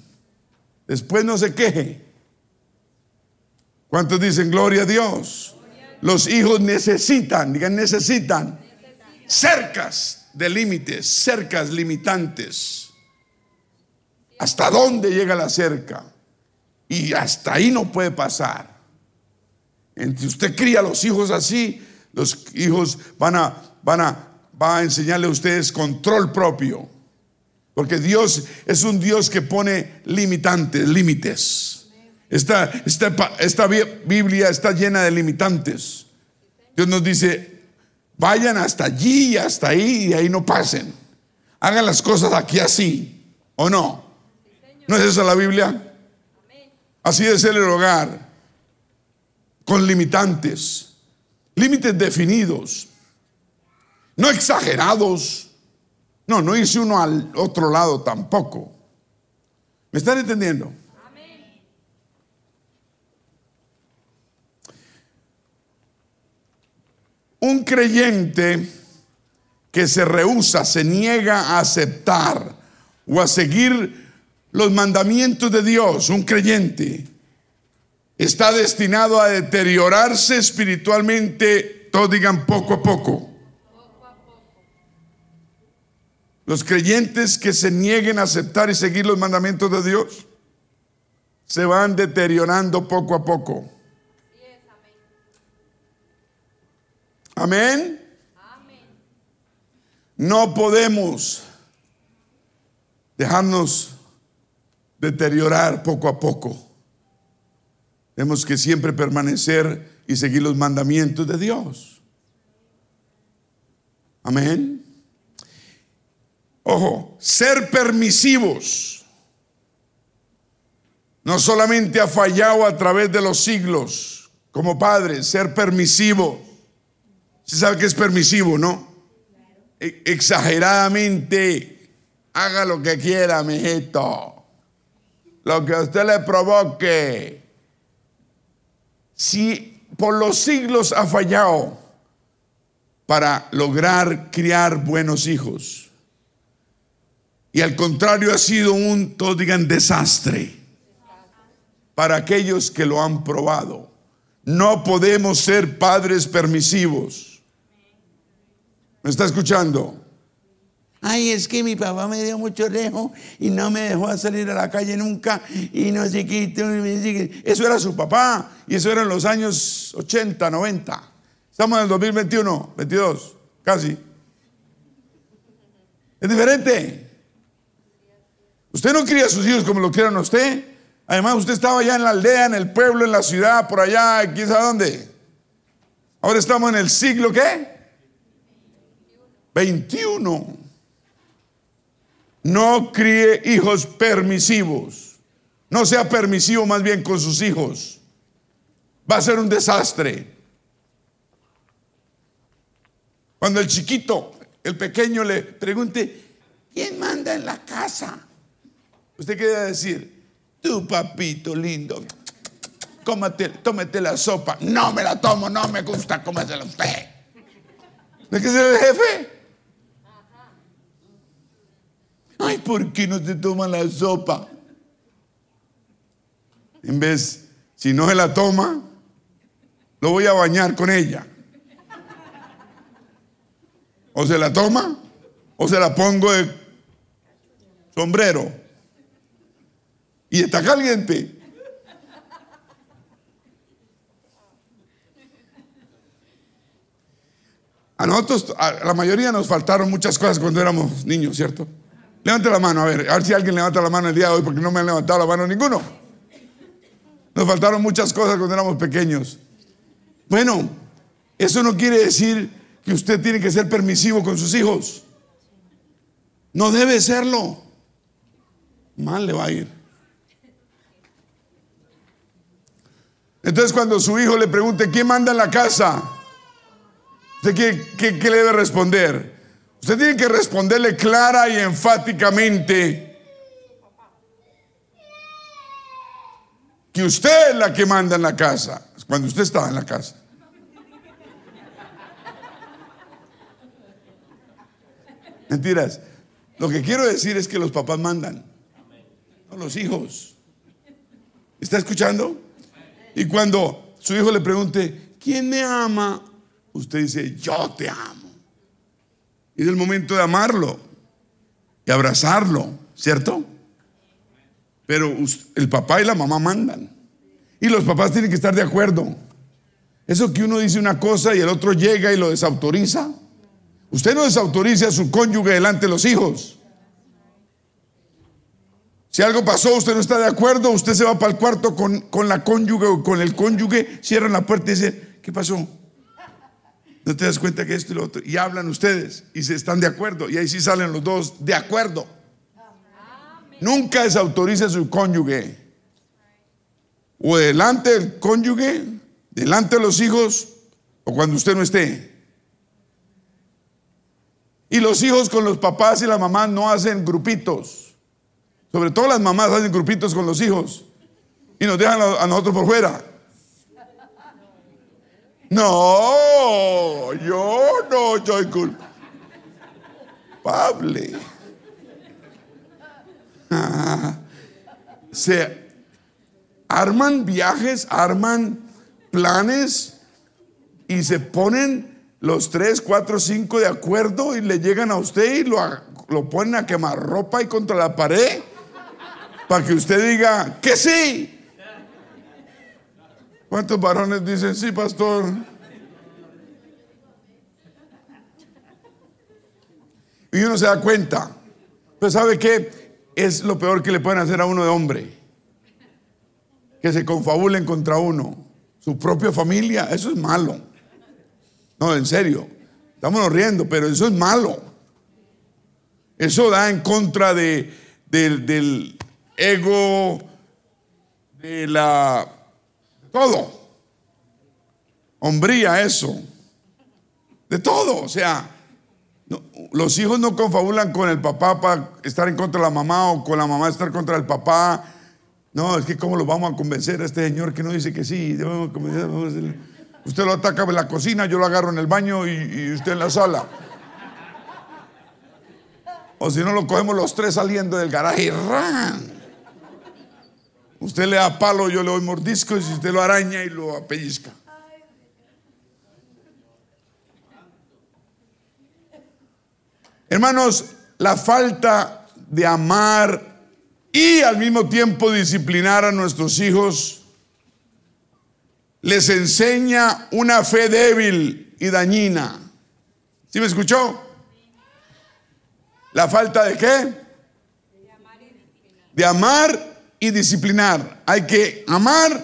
después no se queje. ¿Cuántos dicen gloria a Dios? Los hijos necesitan, digan necesitan, cercas de límites, cercas limitantes. ¿Hasta dónde llega la cerca? Y hasta ahí no puede pasar. Si usted cría a los hijos así, los hijos van a, van a, a enseñarle a ustedes control propio. Porque Dios es un Dios que pone limitantes, límites. Esta, esta, Biblia está llena de limitantes. Dios nos dice, vayan hasta allí y hasta ahí y ahí no pasen. Hagan las cosas aquí así, ¿o no? ¿No es esa la Biblia? Así ser el hogar, con limitantes, límites definidos, no exagerados, no, no hice uno al otro lado tampoco. ¿Me están entendiendo? Un creyente que se rehúsa, se niega a aceptar o a seguir los mandamientos de Dios, un creyente, está destinado a deteriorarse espiritualmente, todos digan poco a poco. Los creyentes que se nieguen a aceptar y seguir los mandamientos de Dios se van deteriorando poco a poco. Amén. No podemos dejarnos deteriorar poco a poco. Tenemos que siempre permanecer y seguir los mandamientos de Dios. Amén. Ojo, ser permisivos no solamente ha fallado a través de los siglos como padre, ser permisivo. ¿Se sabe que es permisivo, no? Exageradamente. Haga lo que quiera, mijito. Lo que a usted le provoque. Si por los siglos ha fallado para lograr criar buenos hijos. Y al contrario ha sido un, todos digan, desastre para aquellos que lo han probado. No podemos ser padres permisivos. ¿Me está escuchando? Ay, es que mi papá me dio mucho rejo y no me dejó salir a la calle nunca y no sé qué. Eso era su papá y eso era en los años 80, 90. Estamos en el 2021, 22, casi. Es diferente. Usted no cría a sus hijos como lo quieran a usted. Además, usted estaba allá en la aldea, en el pueblo, en la ciudad, por allá, quién sabe dónde. Ahora estamos en el siglo ¿qué? 21. No críe hijos permisivos. No sea permisivo más bien con sus hijos. Va a ser un desastre. Cuando el chiquito, el pequeño le pregunte, ¿quién manda en la casa? Usted qué debe decir, tu papito lindo, cómate, tómete la sopa. No me la tomo, no me gusta, cómasela usted. ¿De qué ser el jefe? Ay, ¿por qué no te toma la sopa? En vez, si no se la toma, lo voy a bañar con ella. O se la toma, o se la pongo de sombrero. Y está caliente. A nosotros, a la mayoría nos faltaron muchas cosas cuando éramos niños, ¿cierto? Levante la mano, a ver, a ver si alguien levanta la mano el día de hoy, porque no me han levantado la mano ninguno. Nos faltaron muchas cosas cuando éramos pequeños. Bueno, eso no quiere decir que usted tiene que ser permisivo con sus hijos. No debe serlo. Mal le va a ir. Entonces cuando su hijo le pregunte, ¿quién manda en la casa? ¿Usted qué, qué- qué le debe responder? Usted tiene que responderle clara y enfáticamente que usted es la que manda en la casa, cuando usted estaba en la casa. Mentiras. Lo que quiero decir es que los papás mandan, no los hijos. ¿Está escuchando? Y cuando su hijo le pregunte, ¿quién me ama? Usted dice, yo te amo. Es el momento de amarlo y abrazarlo, ¿cierto? Pero el papá y la mamá mandan. Y los papás tienen que estar de acuerdo. Eso que uno dice una cosa y el otro llega y lo desautoriza. Usted no desautoriza a su cónyuge delante de los hijos. Si algo pasó, usted no está de acuerdo, usted se va para el cuarto con, con la cónyuge o con el cónyuge, cierran la puerta y dicen, ¿qué pasó? ¿No te das cuenta que esto y lo otro? Y hablan ustedes y se están de acuerdo. Y ahí sí salen los dos de acuerdo. Nunca desautorice a su cónyuge. O delante del cónyuge, delante de los hijos, o cuando usted no esté. Y los hijos con los papás y la mamá no hacen grupitos. Sobre todo las mamás hacen grupitos con los hijos. Y nos dejan a nosotros por fuera. No, yo no soy culpable. Ah, se arman viajes, arman planes y se ponen los tres, cuatro, cinco de acuerdo y le llegan a usted y lo, lo ponen a quemar ropa y contra la pared para que usted diga que sí. ¿Cuántos varones dicen sí, pastor? Y uno se da cuenta. Pero ¿sabe qué? Es lo peor que le pueden hacer a uno de hombre. Que se confabulen contra uno. Su propia familia, eso es malo. No, en serio. Estamos riendo, pero eso es malo. Eso da en contra de, del ego, de la... todo. Hombría eso. De todo. O sea, los hijos no confabulan con el papá para estar en contra de la mamá o con la mamá estar contra el papá. No, es que cómo lo vamos a convencer a este señor que no dice que sí. Usted lo ataca en la cocina, yo lo agarro en el baño y usted en la sala. O si no, lo cogemos los tres saliendo del garaje y ¡ran! Usted le da palo, yo le doy mordisco y si usted lo araña y lo apellizca. Hermanos, la falta de amar y al mismo tiempo disciplinar a nuestros hijos les enseña una fe débil y dañina. ¿Sí me escuchó? ¿La falta de qué? De amar disciplinar. Hay que amar,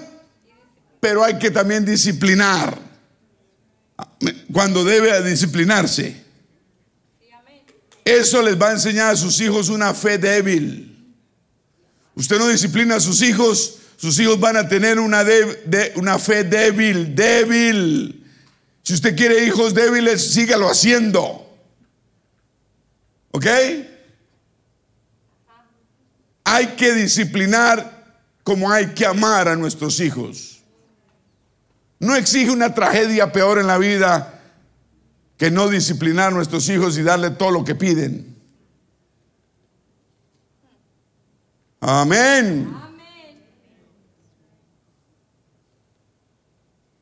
pero hay que también disciplinar. Cuando debe disciplinarse. Eso les va a enseñar a sus hijos una fe débil. Usted no disciplina a sus hijos, sus hijos van a tener una, una fe débil, débil. Si usted quiere hijos débiles, sígalo haciendo. ¿Ok? Hay que disciplinar como hay que amar a nuestros hijos. No exige una tragedia peor en la vida que no disciplinar a nuestros hijos y darle todo lo que piden. Amén.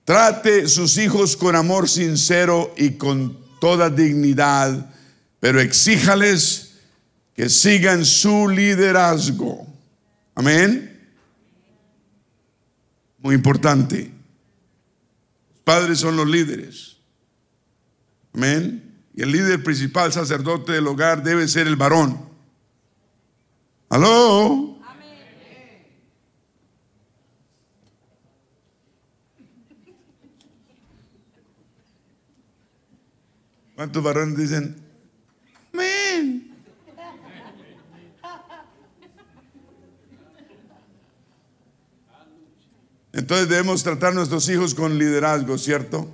Trate sus hijos con amor sincero y con toda dignidad pero exíjales que sigan su liderazgo. Amén. Muy importante. Los padres son los líderes. Amén. Y el líder principal, sacerdote del hogar, debe ser el varón. ¿Aló? ¿Cuántos varones dicen, Entonces debemos tratar a nuestros hijos con liderazgo, ¿cierto?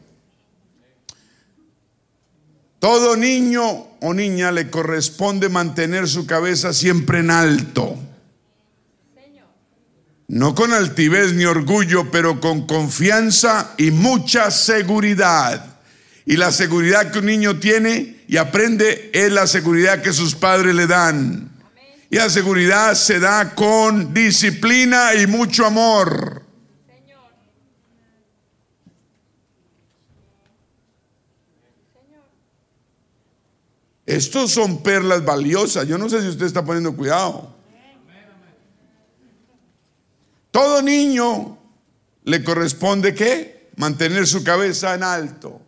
Todo niño o niña le corresponde mantener su cabeza siempre en alto. No con altivez ni orgullo, pero con confianza y mucha seguridad. Y la seguridad que un niño tiene y aprende es la seguridad que sus padres le dan. Y la seguridad se da con disciplina y mucho amor. Estos son perlas valiosas. Yo no sé si usted está poniendo cuidado. Todo niño le corresponde qué? Mantener su cabeza en alto.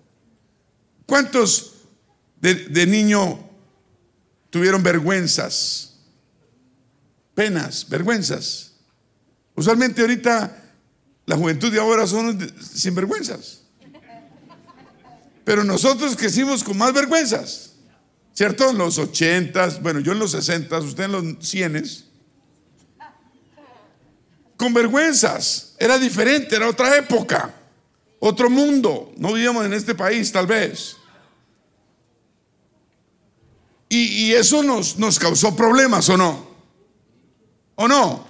¿Cuántos de, niño tuvieron vergüenzas? Penas, vergüenzas. Usualmente ahorita la juventud de ahora son sin vergüenzas. Pero nosotros crecimos con más vergüenzas. ¿Cierto? En los ochentas, bueno, yo en los sesentas, usted en los cienes. Con vergüenzas. Era diferente, era otra época, otro mundo. No vivíamos en este país, tal vez. Y, eso nos, nos causó problemas, ¿o no? ¿O no?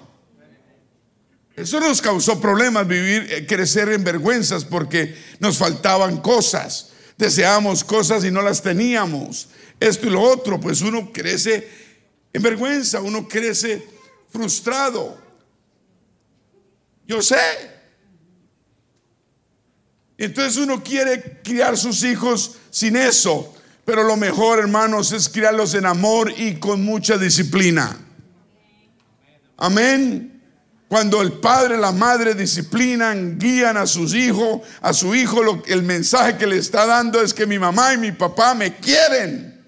Eso nos causó problemas vivir, eh, crecer en vergüenzas porque nos faltaban cosas. Deseábamos cosas y no las teníamos esto y lo otro, pues uno crece en vergüenza, uno crece frustrado. Yo sé. Entonces uno quiere criar sus hijos sin eso, pero lo mejor, hermanos, es criarlos en amor y con mucha disciplina. Amén. Cuando el padre, la madre disciplinan, guían a sus hijos, a su hijo, el mensaje que le está dando es que mi mamá y mi papá me quieren.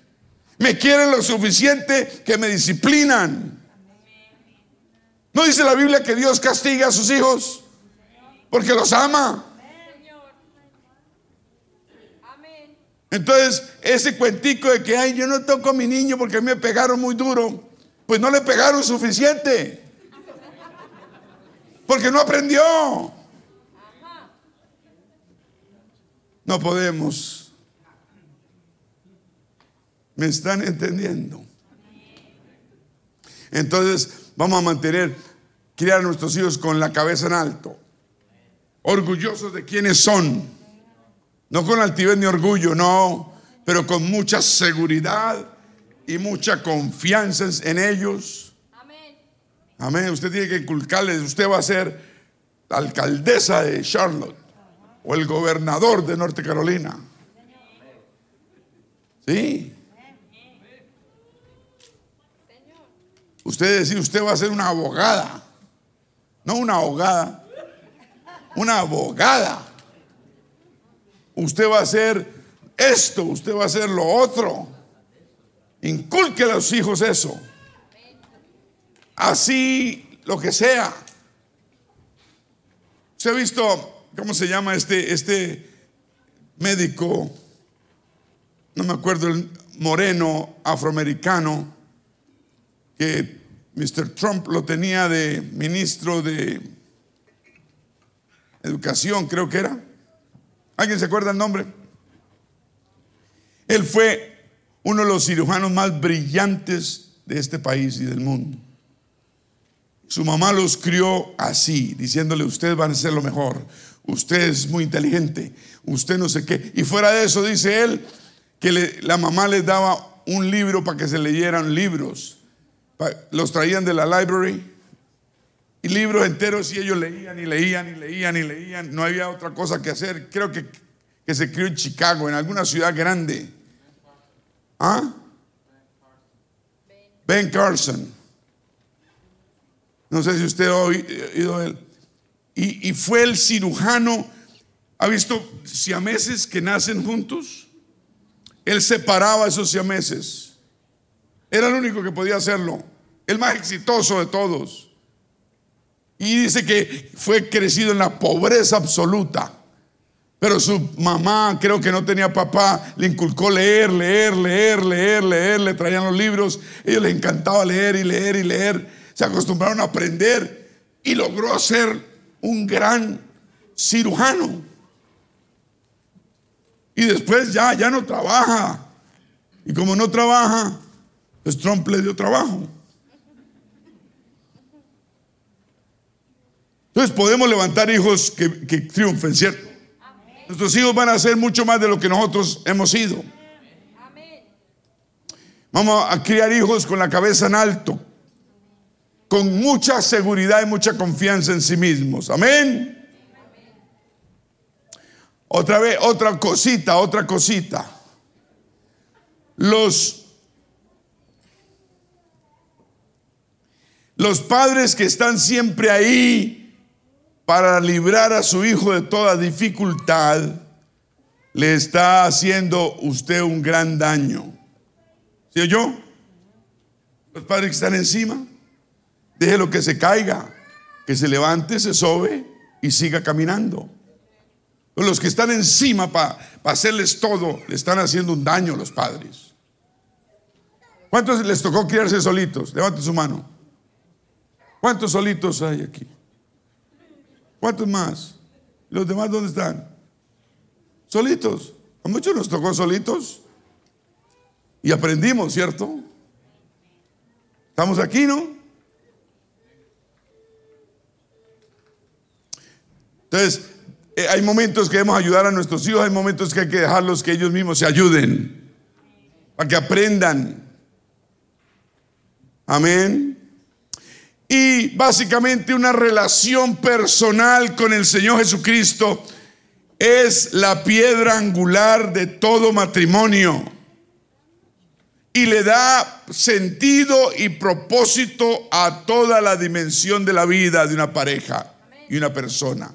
Me quieren lo suficiente que me disciplinan. ¿No dice la Biblia que Dios castiga a sus hijos? Porque los ama. Entonces, ese cuentico de que, ay, yo no toco a mi niño porque me pegaron muy duro, pues no le pegaron suficiente. Porque no aprendió. No podemos. ¿Me están entendiendo? Entonces, vamos a mantener, criar a nuestros hijos con la cabeza en alto, orgullosos de quienes son no con altivez ni orgullo, no, pero con mucha seguridad y mucha confianza en ellos. Amén. Usted tiene que inculcarles, usted va a ser la alcaldesa de Charlotte o el gobernador de Norte Carolina. ¿Sí? Usted decir, usted va a ser una abogada. No una abogada, una abogada usted va a hacer esto, usted va a hacer lo otro. Inculque a los hijos eso. Así lo que sea. ¿Se ha visto cómo se llama este, este médico? No me acuerdo, el moreno afroamericano, que Mr. Trump lo tenía de ministro de Educación, creo que era. ¿Alguien se acuerda el nombre? Él fue uno de los cirujanos más brillantes de este país y del mundo. Su mamá los crió así, diciéndole, ustedes van a ser lo mejor, usted es muy inteligente, usted no sé qué. Y fuera de eso, dice él, que la mamá les daba un libro para que se leyeran libros. Los traían de la library y libros enteros y ellos leían y leían y leían y leían. No había otra cosa que hacer. Creo que, que se crió en Chicago, en alguna ciudad grande. ¿Ah? Ben Carson. No sé si usted ha oído él. Y, fue el cirujano. ¿Ha visto siameses que nacen juntos? Él separaba esos siameses. Era el único que podía hacerlo. El más exitoso de todos. Y dice que fue crecido en la pobreza absoluta. Pero su mamá, creo que no tenía papá, le inculcó leer, leer, leer, leer, leer, le traían los libros. A ellos les encantaba leer y leer y leer. Se acostumbraron a aprender y logró ser un gran cirujano. Y después ya, ya no trabaja. Y como no trabaja, pues Trump le dio trabajo. Entonces podemos levantar hijos que, triunfen, ¿cierto? Nuestros hijos van a ser mucho más de lo que nosotros hemos sido. Vamos a criar hijos con la cabeza en alto, con mucha seguridad y mucha confianza en sí mismos. Amén. Otra vez, otra cosita, otra cosita. Los, los padres que están siempre ahí para librar a su hijo de toda dificultad, le está haciendo usted un gran daño. ¿Sí yo? Los padres que están encima, déjelo que se caiga, que se levante, se sobe y siga caminando. Los que están encima para hacerles todo, le están haciendo un daño a los padres. ¿Cuántos les tocó criarse solitos? Levante su mano. ¿Cuántos solitos hay aquí? ¿Cuántos más? ¿Los demás dónde están? Solitos. A muchos nos tocó solitos. Y aprendimos, ¿cierto? Estamos aquí, ¿no? Entonces, eh, hay momentos que debemos ayudar a nuestros hijos, hay momentos que hay que dejarlos que ellos mismos se ayuden, para que aprendan. Amén y básicamente una relación personal con el Señor Jesucristo es la piedra angular de todo matrimonio y le da sentido y propósito a toda la dimensión de la vida de una pareja y una persona.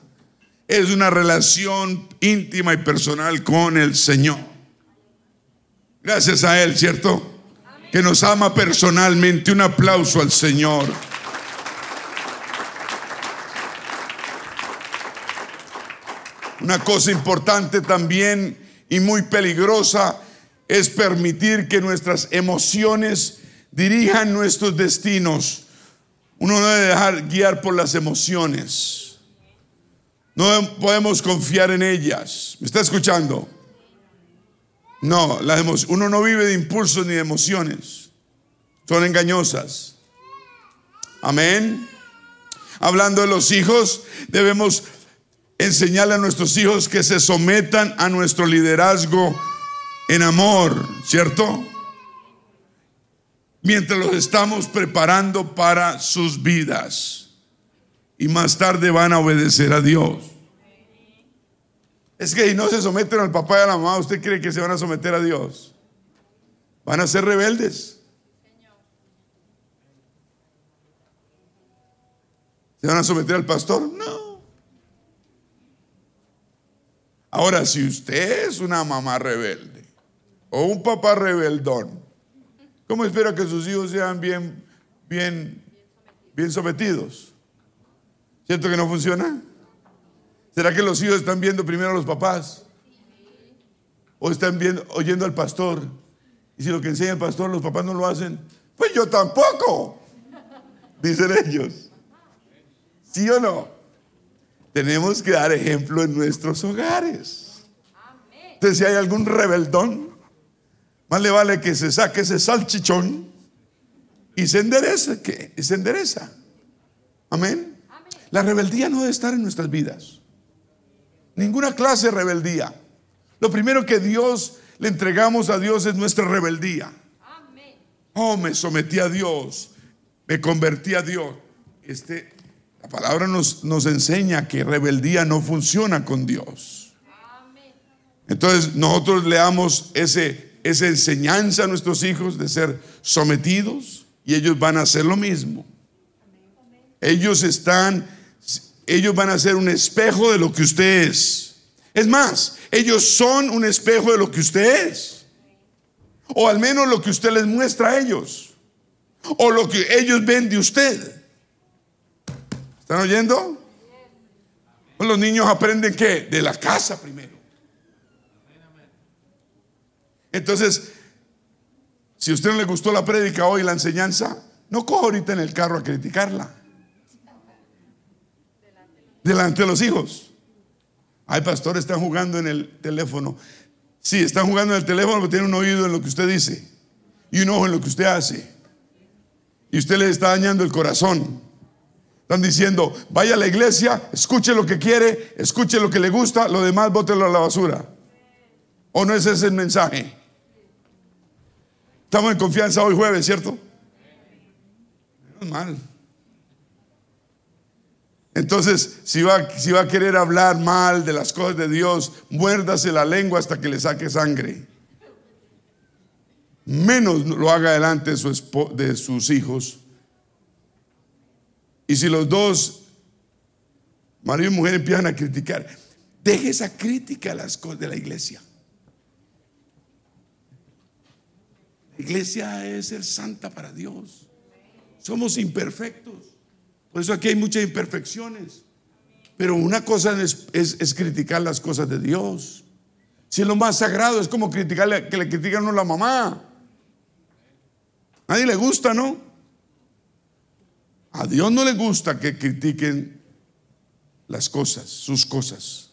Es una relación íntima y personal con el Señor. Gracias a Él, ¿cierto? Que nos ama personalmente. Un aplauso al Señor. Una cosa importante también y muy peligrosa es permitir que nuestras emociones dirijan nuestros destinos. Uno no debe dejar guiar por las emociones. No podemos confiar en ellas. ¿Me está escuchando? No, las uno no vive de impulsos ni de emociones. Son engañosas. Amén. Hablando de los hijos, debemos enseñarle a nuestros hijos que se sometan a nuestro liderazgo en amor, ¿cierto? Mientras los estamos preparando para sus vidas. Y más tarde van a obedecer a Dios. Es que si no se someten al papá y a la mamá, ¿usted cree que se van a someter a Dios? Van a ser rebeldes. ¿Se van a someter al pastor? No. Ahora, si usted es una mamá rebelde o un papá rebeldón, ¿cómo espera que sus hijos sean bien, bien, bien sometidos? ¿Cierto que no funciona? ¿Será que los hijos están viendo primero a los papás? ¿O están viendo, oyendo al pastor? Y si lo que enseña el pastor los papás no lo hacen, pues yo tampoco, dicen ellos. ¿Sí o no? Tenemos que dar ejemplo en nuestros hogares. Entonces, si hay algún rebeldón, más le vale que se saque ese salchichón y se endereza, se endereza. Amén. La rebeldía no debe estar en nuestras vidas. Ninguna clase de rebeldía. Lo primero que Dios le entregamos a Dios es nuestra rebeldía. Oh, me sometí a Dios, me convertí a Dios. Este, la palabra nos, nos enseña que rebeldía no funciona con Dios. Entonces nosotros le damos ese, esa enseñanza a nuestros hijos de ser sometidos y ellos van a hacer lo mismo. Ellos están, ellos van a ser un espejo de lo que usted es. Es más, ellos son un espejo de lo que usted es. O al menos lo que usted les muestra a ellos. O lo que ellos ven de usted. ¿Están oyendo? Pues los niños aprenden qué? De la casa primero. Entonces, si a usted no le gustó la prédica hoy, la enseñanza, no coja ahorita en el carro a criticarla. Delante de los hijos. Ay, pastor, están jugando en el teléfono. Sí, están jugando en el teléfono porque tienen un oído en lo que usted dice y un ojo en lo que usted hace. Y usted le está dañando el corazón. Están diciendo, vaya a la iglesia, escuche lo que quiere, escuche lo que le gusta, lo demás bótelo a la basura. ¿O no es ese el mensaje? Estamos en confianza hoy jueves, ¿cierto? No mal. Entonces, si va, si va a querer hablar mal de las cosas de Dios, muérdase la lengua hasta que le saque sangre. Menos lo haga delante de sus hijos y si los dos, marido y mujer, empiezan a criticar, deje esa crítica a las cosas de la iglesia. La iglesia es ser santa para Dios. Somos imperfectos. Por eso aquí hay muchas imperfecciones. Pero una cosa es, criticar las cosas de Dios. Si es lo más sagrado, es como criticarle, que le critican a la mamá. A nadie le gusta, ¿no? A Dios no le gusta que critiquen las cosas, sus cosas.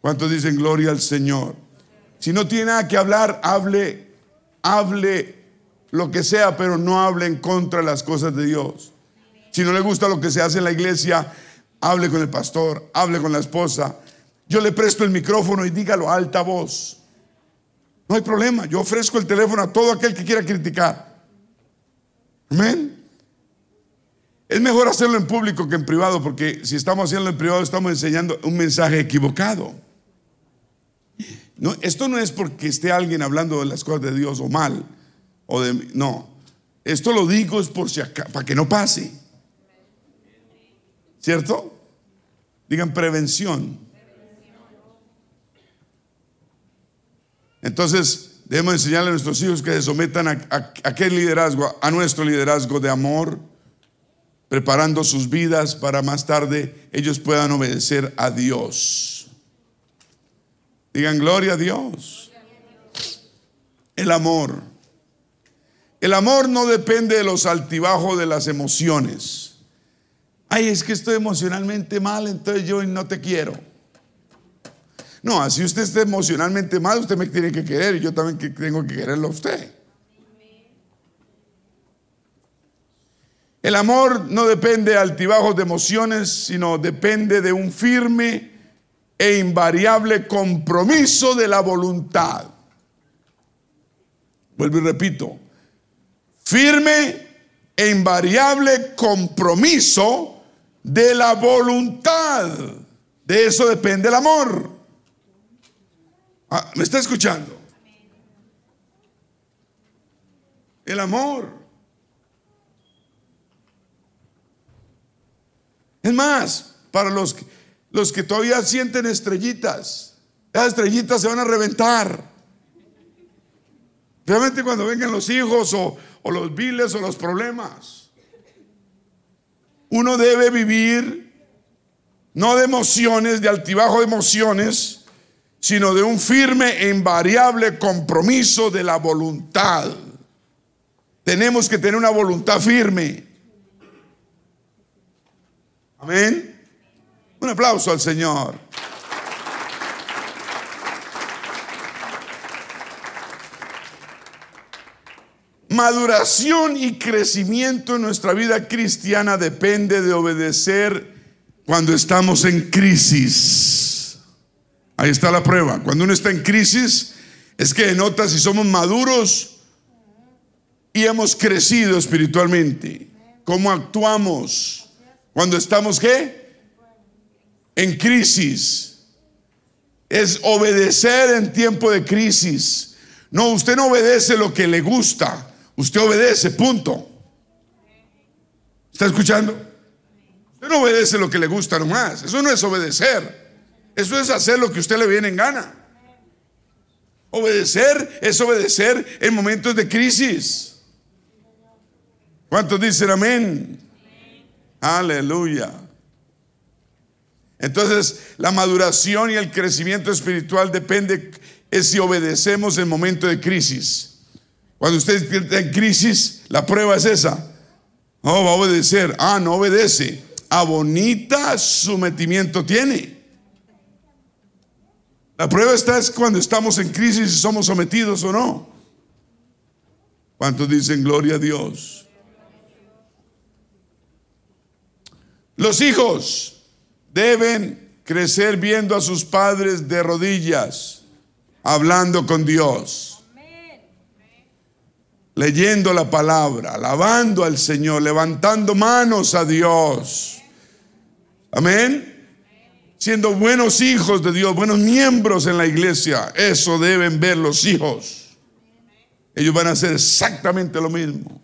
¿Cuántos dicen gloria al Señor? Si no tiene nada que hablar, hable, hable lo que sea, pero no hable en contra de las cosas de Dios. Si no le gusta lo que se hace en la iglesia, hable con el pastor, hable con la esposa. Yo le presto el micrófono y dígalo a alta voz. No hay problema, yo ofrezco el teléfono a todo aquel que quiera criticar. Amén. Es mejor hacerlo en público que en privado, porque si estamos haciendo en privado estamos enseñando un mensaje equivocado. No, esto no es porque esté alguien hablando de las cosas de Dios o mal, o de no. Esto lo digo es por si acá, para que no pase. ¿Cierto? Digan prevención. Entonces, debemos enseñarle a nuestros hijos que se sometan a, a, a qué liderazgo, a nuestro liderazgo de amor, preparando sus vidas para más tarde ellos puedan obedecer a Dios. Digan gloria a Dios. El amor. El amor no depende de los altibajos de las emociones. Ay, es que estoy emocionalmente mal, entonces yo no te quiero. No, así usted esté emocionalmente mal, usted me tiene que querer y yo también tengo que quererlo a usted. El amor no depende de altibajos de emociones, sino depende de un firme e invariable compromiso de la voluntad. Vuelvo y repito, firme e invariable compromiso de la voluntad. De eso depende el amor. Ah, ¿Me está escuchando? El amor. Es más, para los, los que todavía sienten estrellitas, esas estrellitas se van a reventar. Realmente cuando vengan los hijos o, o los viles o los problemas. Uno debe vivir no de emociones, de altibajo de emociones, sino de un firme e invariable compromiso de la voluntad. Tenemos que tener una voluntad firme. Amén. Un aplauso al Señor. Maduración y crecimiento en nuestra vida cristiana depende de obedecer cuando estamos en crisis. Ahí está la prueba. Cuando uno está en crisis, es que denota si somos maduros y hemos crecido espiritualmente. ¿Cómo actuamos? Cuando estamos qué? En crisis. Es obedecer en tiempo de crisis. No, usted no obedece lo que le gusta. Usted obedece, punto. ¿Está escuchando? Usted no obedece lo que le gusta nomás. Eso no es obedecer. Eso es hacer lo que usted le viene en gana. Obedecer es obedecer en momentos de crisis. ¿Cuántos dicen amén? Aleluya. Entonces, la maduración y el crecimiento espiritual depende es si obedecemos en momento de crisis. Cuando usted está en crisis, la prueba es esa. No va a obedecer. Ah, no obedece. A bonita sometimiento tiene. La prueba está es cuando estamos en crisis y somos sometidos o no. ¿Cuántos dicen gloria a Dios? Los hijos deben crecer viendo a sus padres de rodillas, hablando con Dios, leyendo la palabra, alabando al Señor, levantando manos a Dios. Amén. Siendo buenos hijos de Dios, buenos miembros en la iglesia. Eso deben ver los hijos. Ellos van a hacer exactamente lo mismo.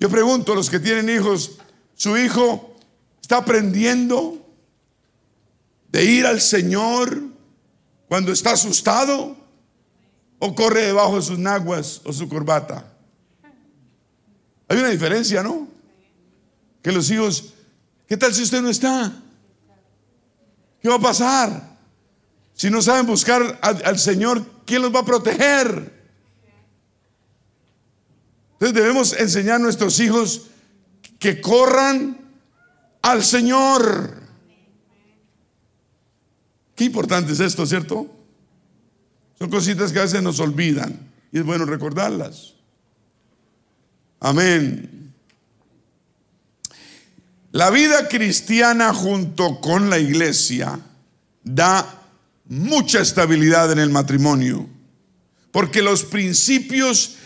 Yo pregunto a los que tienen hijos, ¿su hijo está aprendiendo de ir al Señor cuando está asustado? ¿O corre debajo de sus naguas o su corbata? Hay una diferencia, ¿no? Que los hijos, ¿qué tal si usted no está? ¿Qué va a pasar? Si no saben buscar al, Señor, ¿quién los va a proteger? Entonces debemos enseñar a nuestros hijos que corran al Señor. Qué importante es esto, ¿cierto? Son cositas que a veces nos olvidan y es bueno recordarlas. Amén. La vida cristiana junto con la iglesia da mucha estabilidad en el matrimonio, porque los principios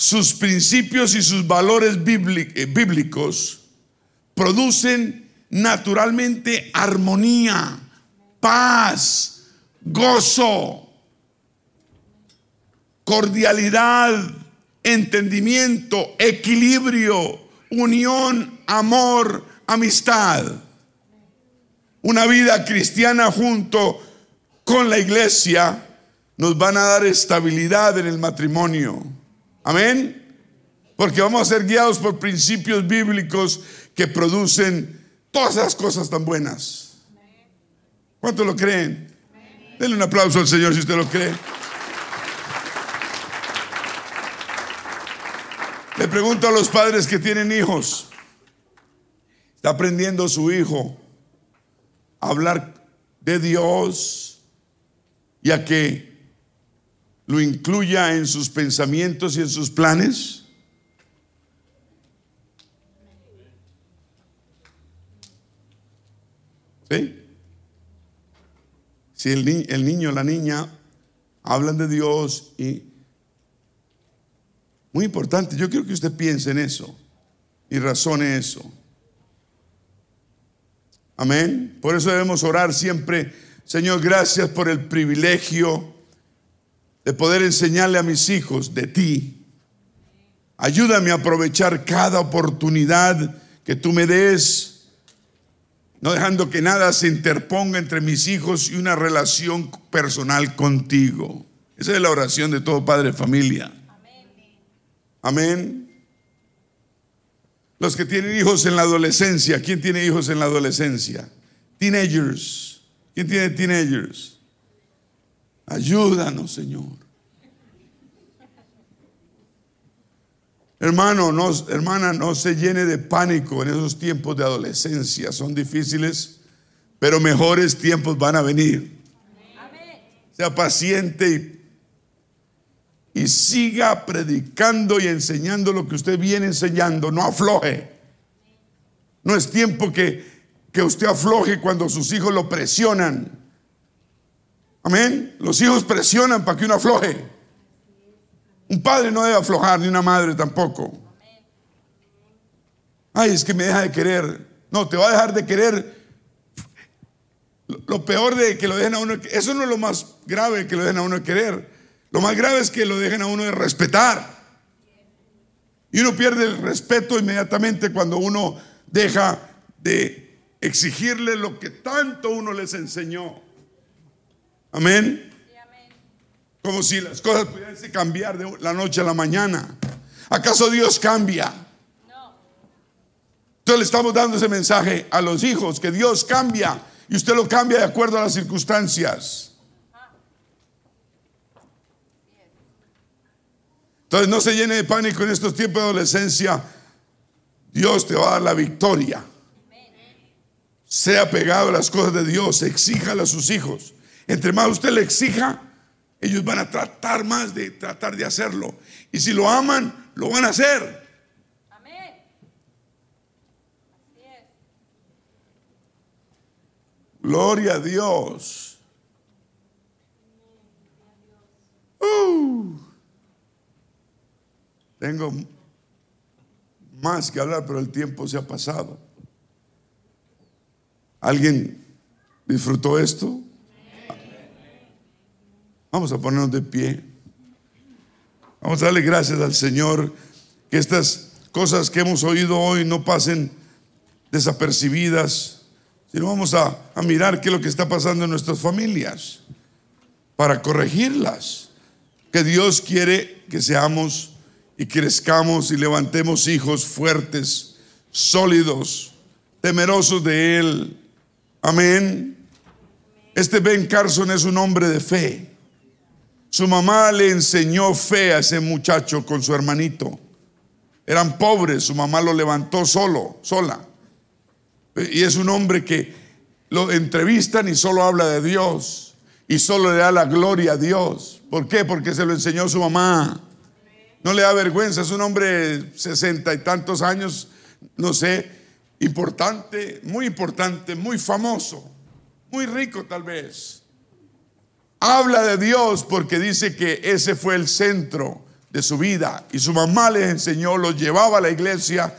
sus principios y sus valores eh, bíblicos producen naturalmente armonía, paz, gozo, cordialidad, entendimiento, equilibrio, unión, amor, amistad. Una vida cristiana junto con la iglesia nos van a dar estabilidad en el matrimonio. Amén. Porque vamos a ser guiados por principios bíblicos que producen todas esas cosas tan buenas. ¿Cuánto lo creen? Denle un aplauso al Señor si usted lo cree. Le pregunto a los padres que tienen hijos, ¿está aprendiendo su hijo a hablar de Dios y a que lo incluya en sus pensamientos y en sus planes? ¿Sí? Si el, ni- el niño o la niña hablan de Dios y... Muy importante, yo quiero que usted piense en eso y razone eso. Amén. Por eso debemos orar siempre, Señor, gracias por el privilegio de poder enseñarle a mis hijos de ti. Ayúdame a aprovechar cada oportunidad que tú me des, no dejando que nada se interponga entre mis hijos y una relación personal contigo. Esa es la oración de todo padre de familia. Amén. Los que tienen hijos en la adolescencia, ¿quién tiene hijos en la adolescencia? Teenagers. ¿Quién tiene teenagers? Ayúdanos, Señor. Hermano, no, hermana, no se llene de pánico en esos tiempos de adolescencia. Son difíciles, pero mejores tiempos van a venir. Sea paciente y, y siga predicando y enseñando lo que usted viene enseñando. No afloje. No es tiempo que, que usted afloje cuando sus hijos lo presionan. Amén. Los hijos presionan para que uno afloje. Un padre no debe aflojar, ni una madre tampoco. Ay, es que me deja de querer. No, te va a dejar de querer. Lo- peor de que lo dejen a uno, eso no es lo más grave que lo dejen a uno de querer. Lo más grave es que lo dejen a uno de respetar. Y uno pierde el respeto inmediatamente cuando uno deja de exigirle lo que tanto uno les enseñó. Amén. Como si las cosas pudiesen cambiar de la noche a la mañana. ¿Acaso Dios cambia? Entonces le estamos dando ese mensaje a los hijos, que Dios cambia y usted lo cambia de acuerdo a las circunstancias. Entonces no se llene de pánico en estos tiempos de adolescencia. Dios te va a dar la victoria. Sea pegado a las cosas de Dios, exíjale a sus hijos. Entre más usted le exija, ellos van a tratar más de tratar de hacerlo. Y si lo aman, lo van a hacer. Amén. Así es. Gloria a Dios. Uh. Tengo más que hablar, pero el tiempo se ha pasado. ¿Alguien disfrutó esto? Vamos a ponernos de pie. Vamos a darle gracias al Señor que estas cosas que hemos oído hoy no pasen desapercibidas, sino vamos a, a mirar qué es lo que está pasando en nuestras familias para corregirlas. Que Dios quiere que seamos y crezcamos y levantemos hijos fuertes, sólidos, temerosos de Él. Amén. Este Ben Carson es un hombre de fe. Su mamá le enseñó fe a ese muchacho con su hermanito. Eran pobres, su mamá lo levantó solo, sola. Y es un hombre que lo entrevistan y solo habla de Dios y solo le da la gloria a Dios. ¿Por qué? Porque se lo enseñó su mamá. No le da vergüenza, es un hombre de sesenta y tantos años, no sé, importante, muy importante, muy famoso, muy rico tal vez. Habla de Dios porque dice que ese fue el centro de su vida y su mamá les enseñó, lo llevaba a la iglesia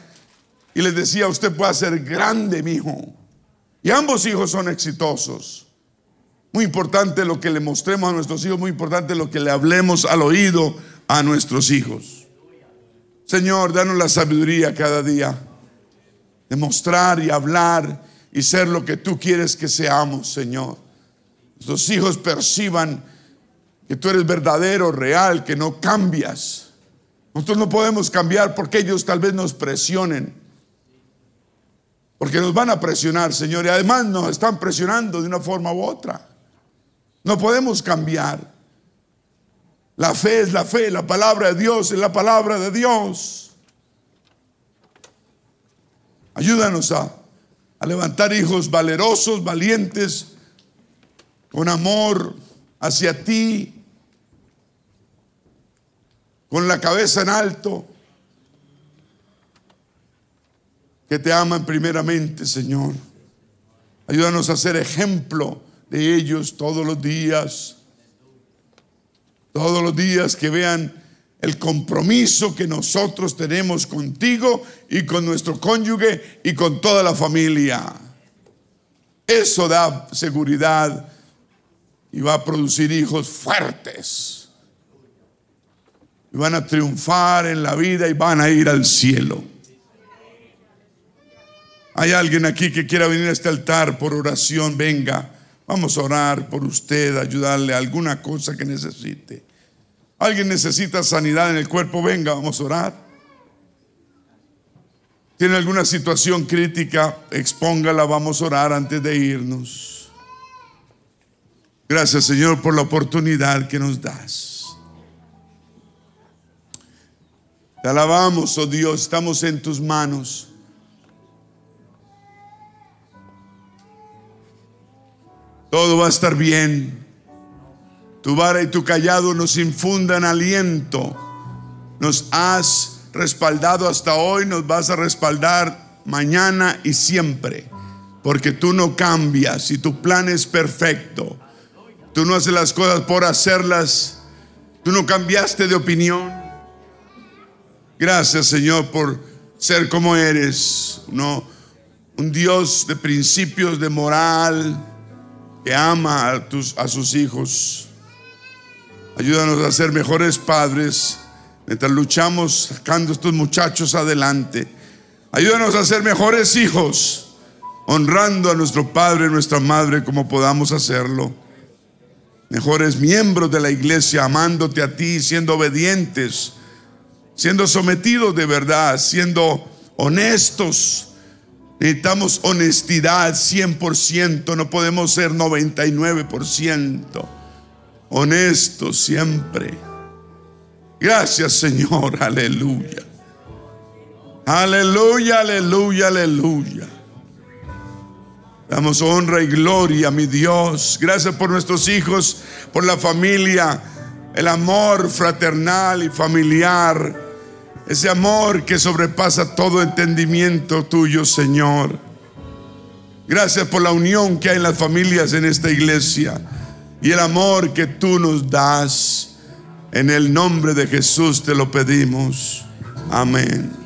y les decía, usted puede ser grande, mi hijo. Y ambos hijos son exitosos. Muy importante lo que le mostremos a nuestros hijos, muy importante lo que le hablemos al oído a nuestros hijos. Señor, danos la sabiduría cada día de mostrar y hablar y ser lo que tú quieres que seamos, Señor. Nuestros hijos perciban que tú eres verdadero, real, que no cambias. Nosotros no podemos cambiar porque ellos tal vez nos presionen. Porque nos van a presionar, Señor, y además nos están presionando de una forma u otra. No podemos cambiar. La fe es la fe, la palabra de Dios es la palabra de Dios. Ayúdanos a, a levantar hijos valerosos, valientes, con amor hacia ti, con la cabeza en alto, que te aman primeramente, Señor. Ayúdanos a ser ejemplo de ellos todos los días. Todos los días que vean el compromiso que nosotros tenemos contigo y con nuestro cónyuge y con toda la familia. Eso da seguridad y va a producir hijos fuertes. Y van a triunfar en la vida y van a ir al cielo. Hay alguien aquí que quiera venir a este altar por oración, venga. Vamos a orar por usted, ayudarle a alguna cosa que necesite. Alguien necesita sanidad en el cuerpo, venga, vamos a orar. Tiene alguna situación crítica, expóngala, vamos a orar antes de irnos. Gracias Señor por la oportunidad que nos das. Te alabamos, oh Dios, estamos en tus manos. Todo va a estar bien. Tu vara y tu callado nos infundan aliento. Nos has respaldado hasta hoy, nos vas a respaldar mañana y siempre. Porque tú no cambias y tu plan es perfecto. Tú no haces las cosas por hacerlas. Tú no cambiaste de opinión. Gracias Señor por ser como eres. No, un Dios de principios, de moral que ama a, tus, a sus hijos. Ayúdanos a ser mejores padres mientras luchamos sacando a estos muchachos adelante. Ayúdanos a ser mejores hijos, honrando a nuestro padre y nuestra madre como podamos hacerlo. Mejores miembros de la iglesia, amándote a ti, siendo obedientes, siendo sometidos de verdad, siendo honestos Necesitamos honestidad 100%, no podemos ser 99%. Honestos siempre. Gracias Señor, aleluya. Aleluya, aleluya, aleluya. Damos honra y gloria a mi Dios. Gracias por nuestros hijos, por la familia, el amor fraternal y familiar ese amor que sobrepasa todo entendimiento tuyo, Señor. Gracias por la unión que hay en las familias en esta iglesia y el amor que tú nos das. En el nombre de Jesús te lo pedimos. Amén.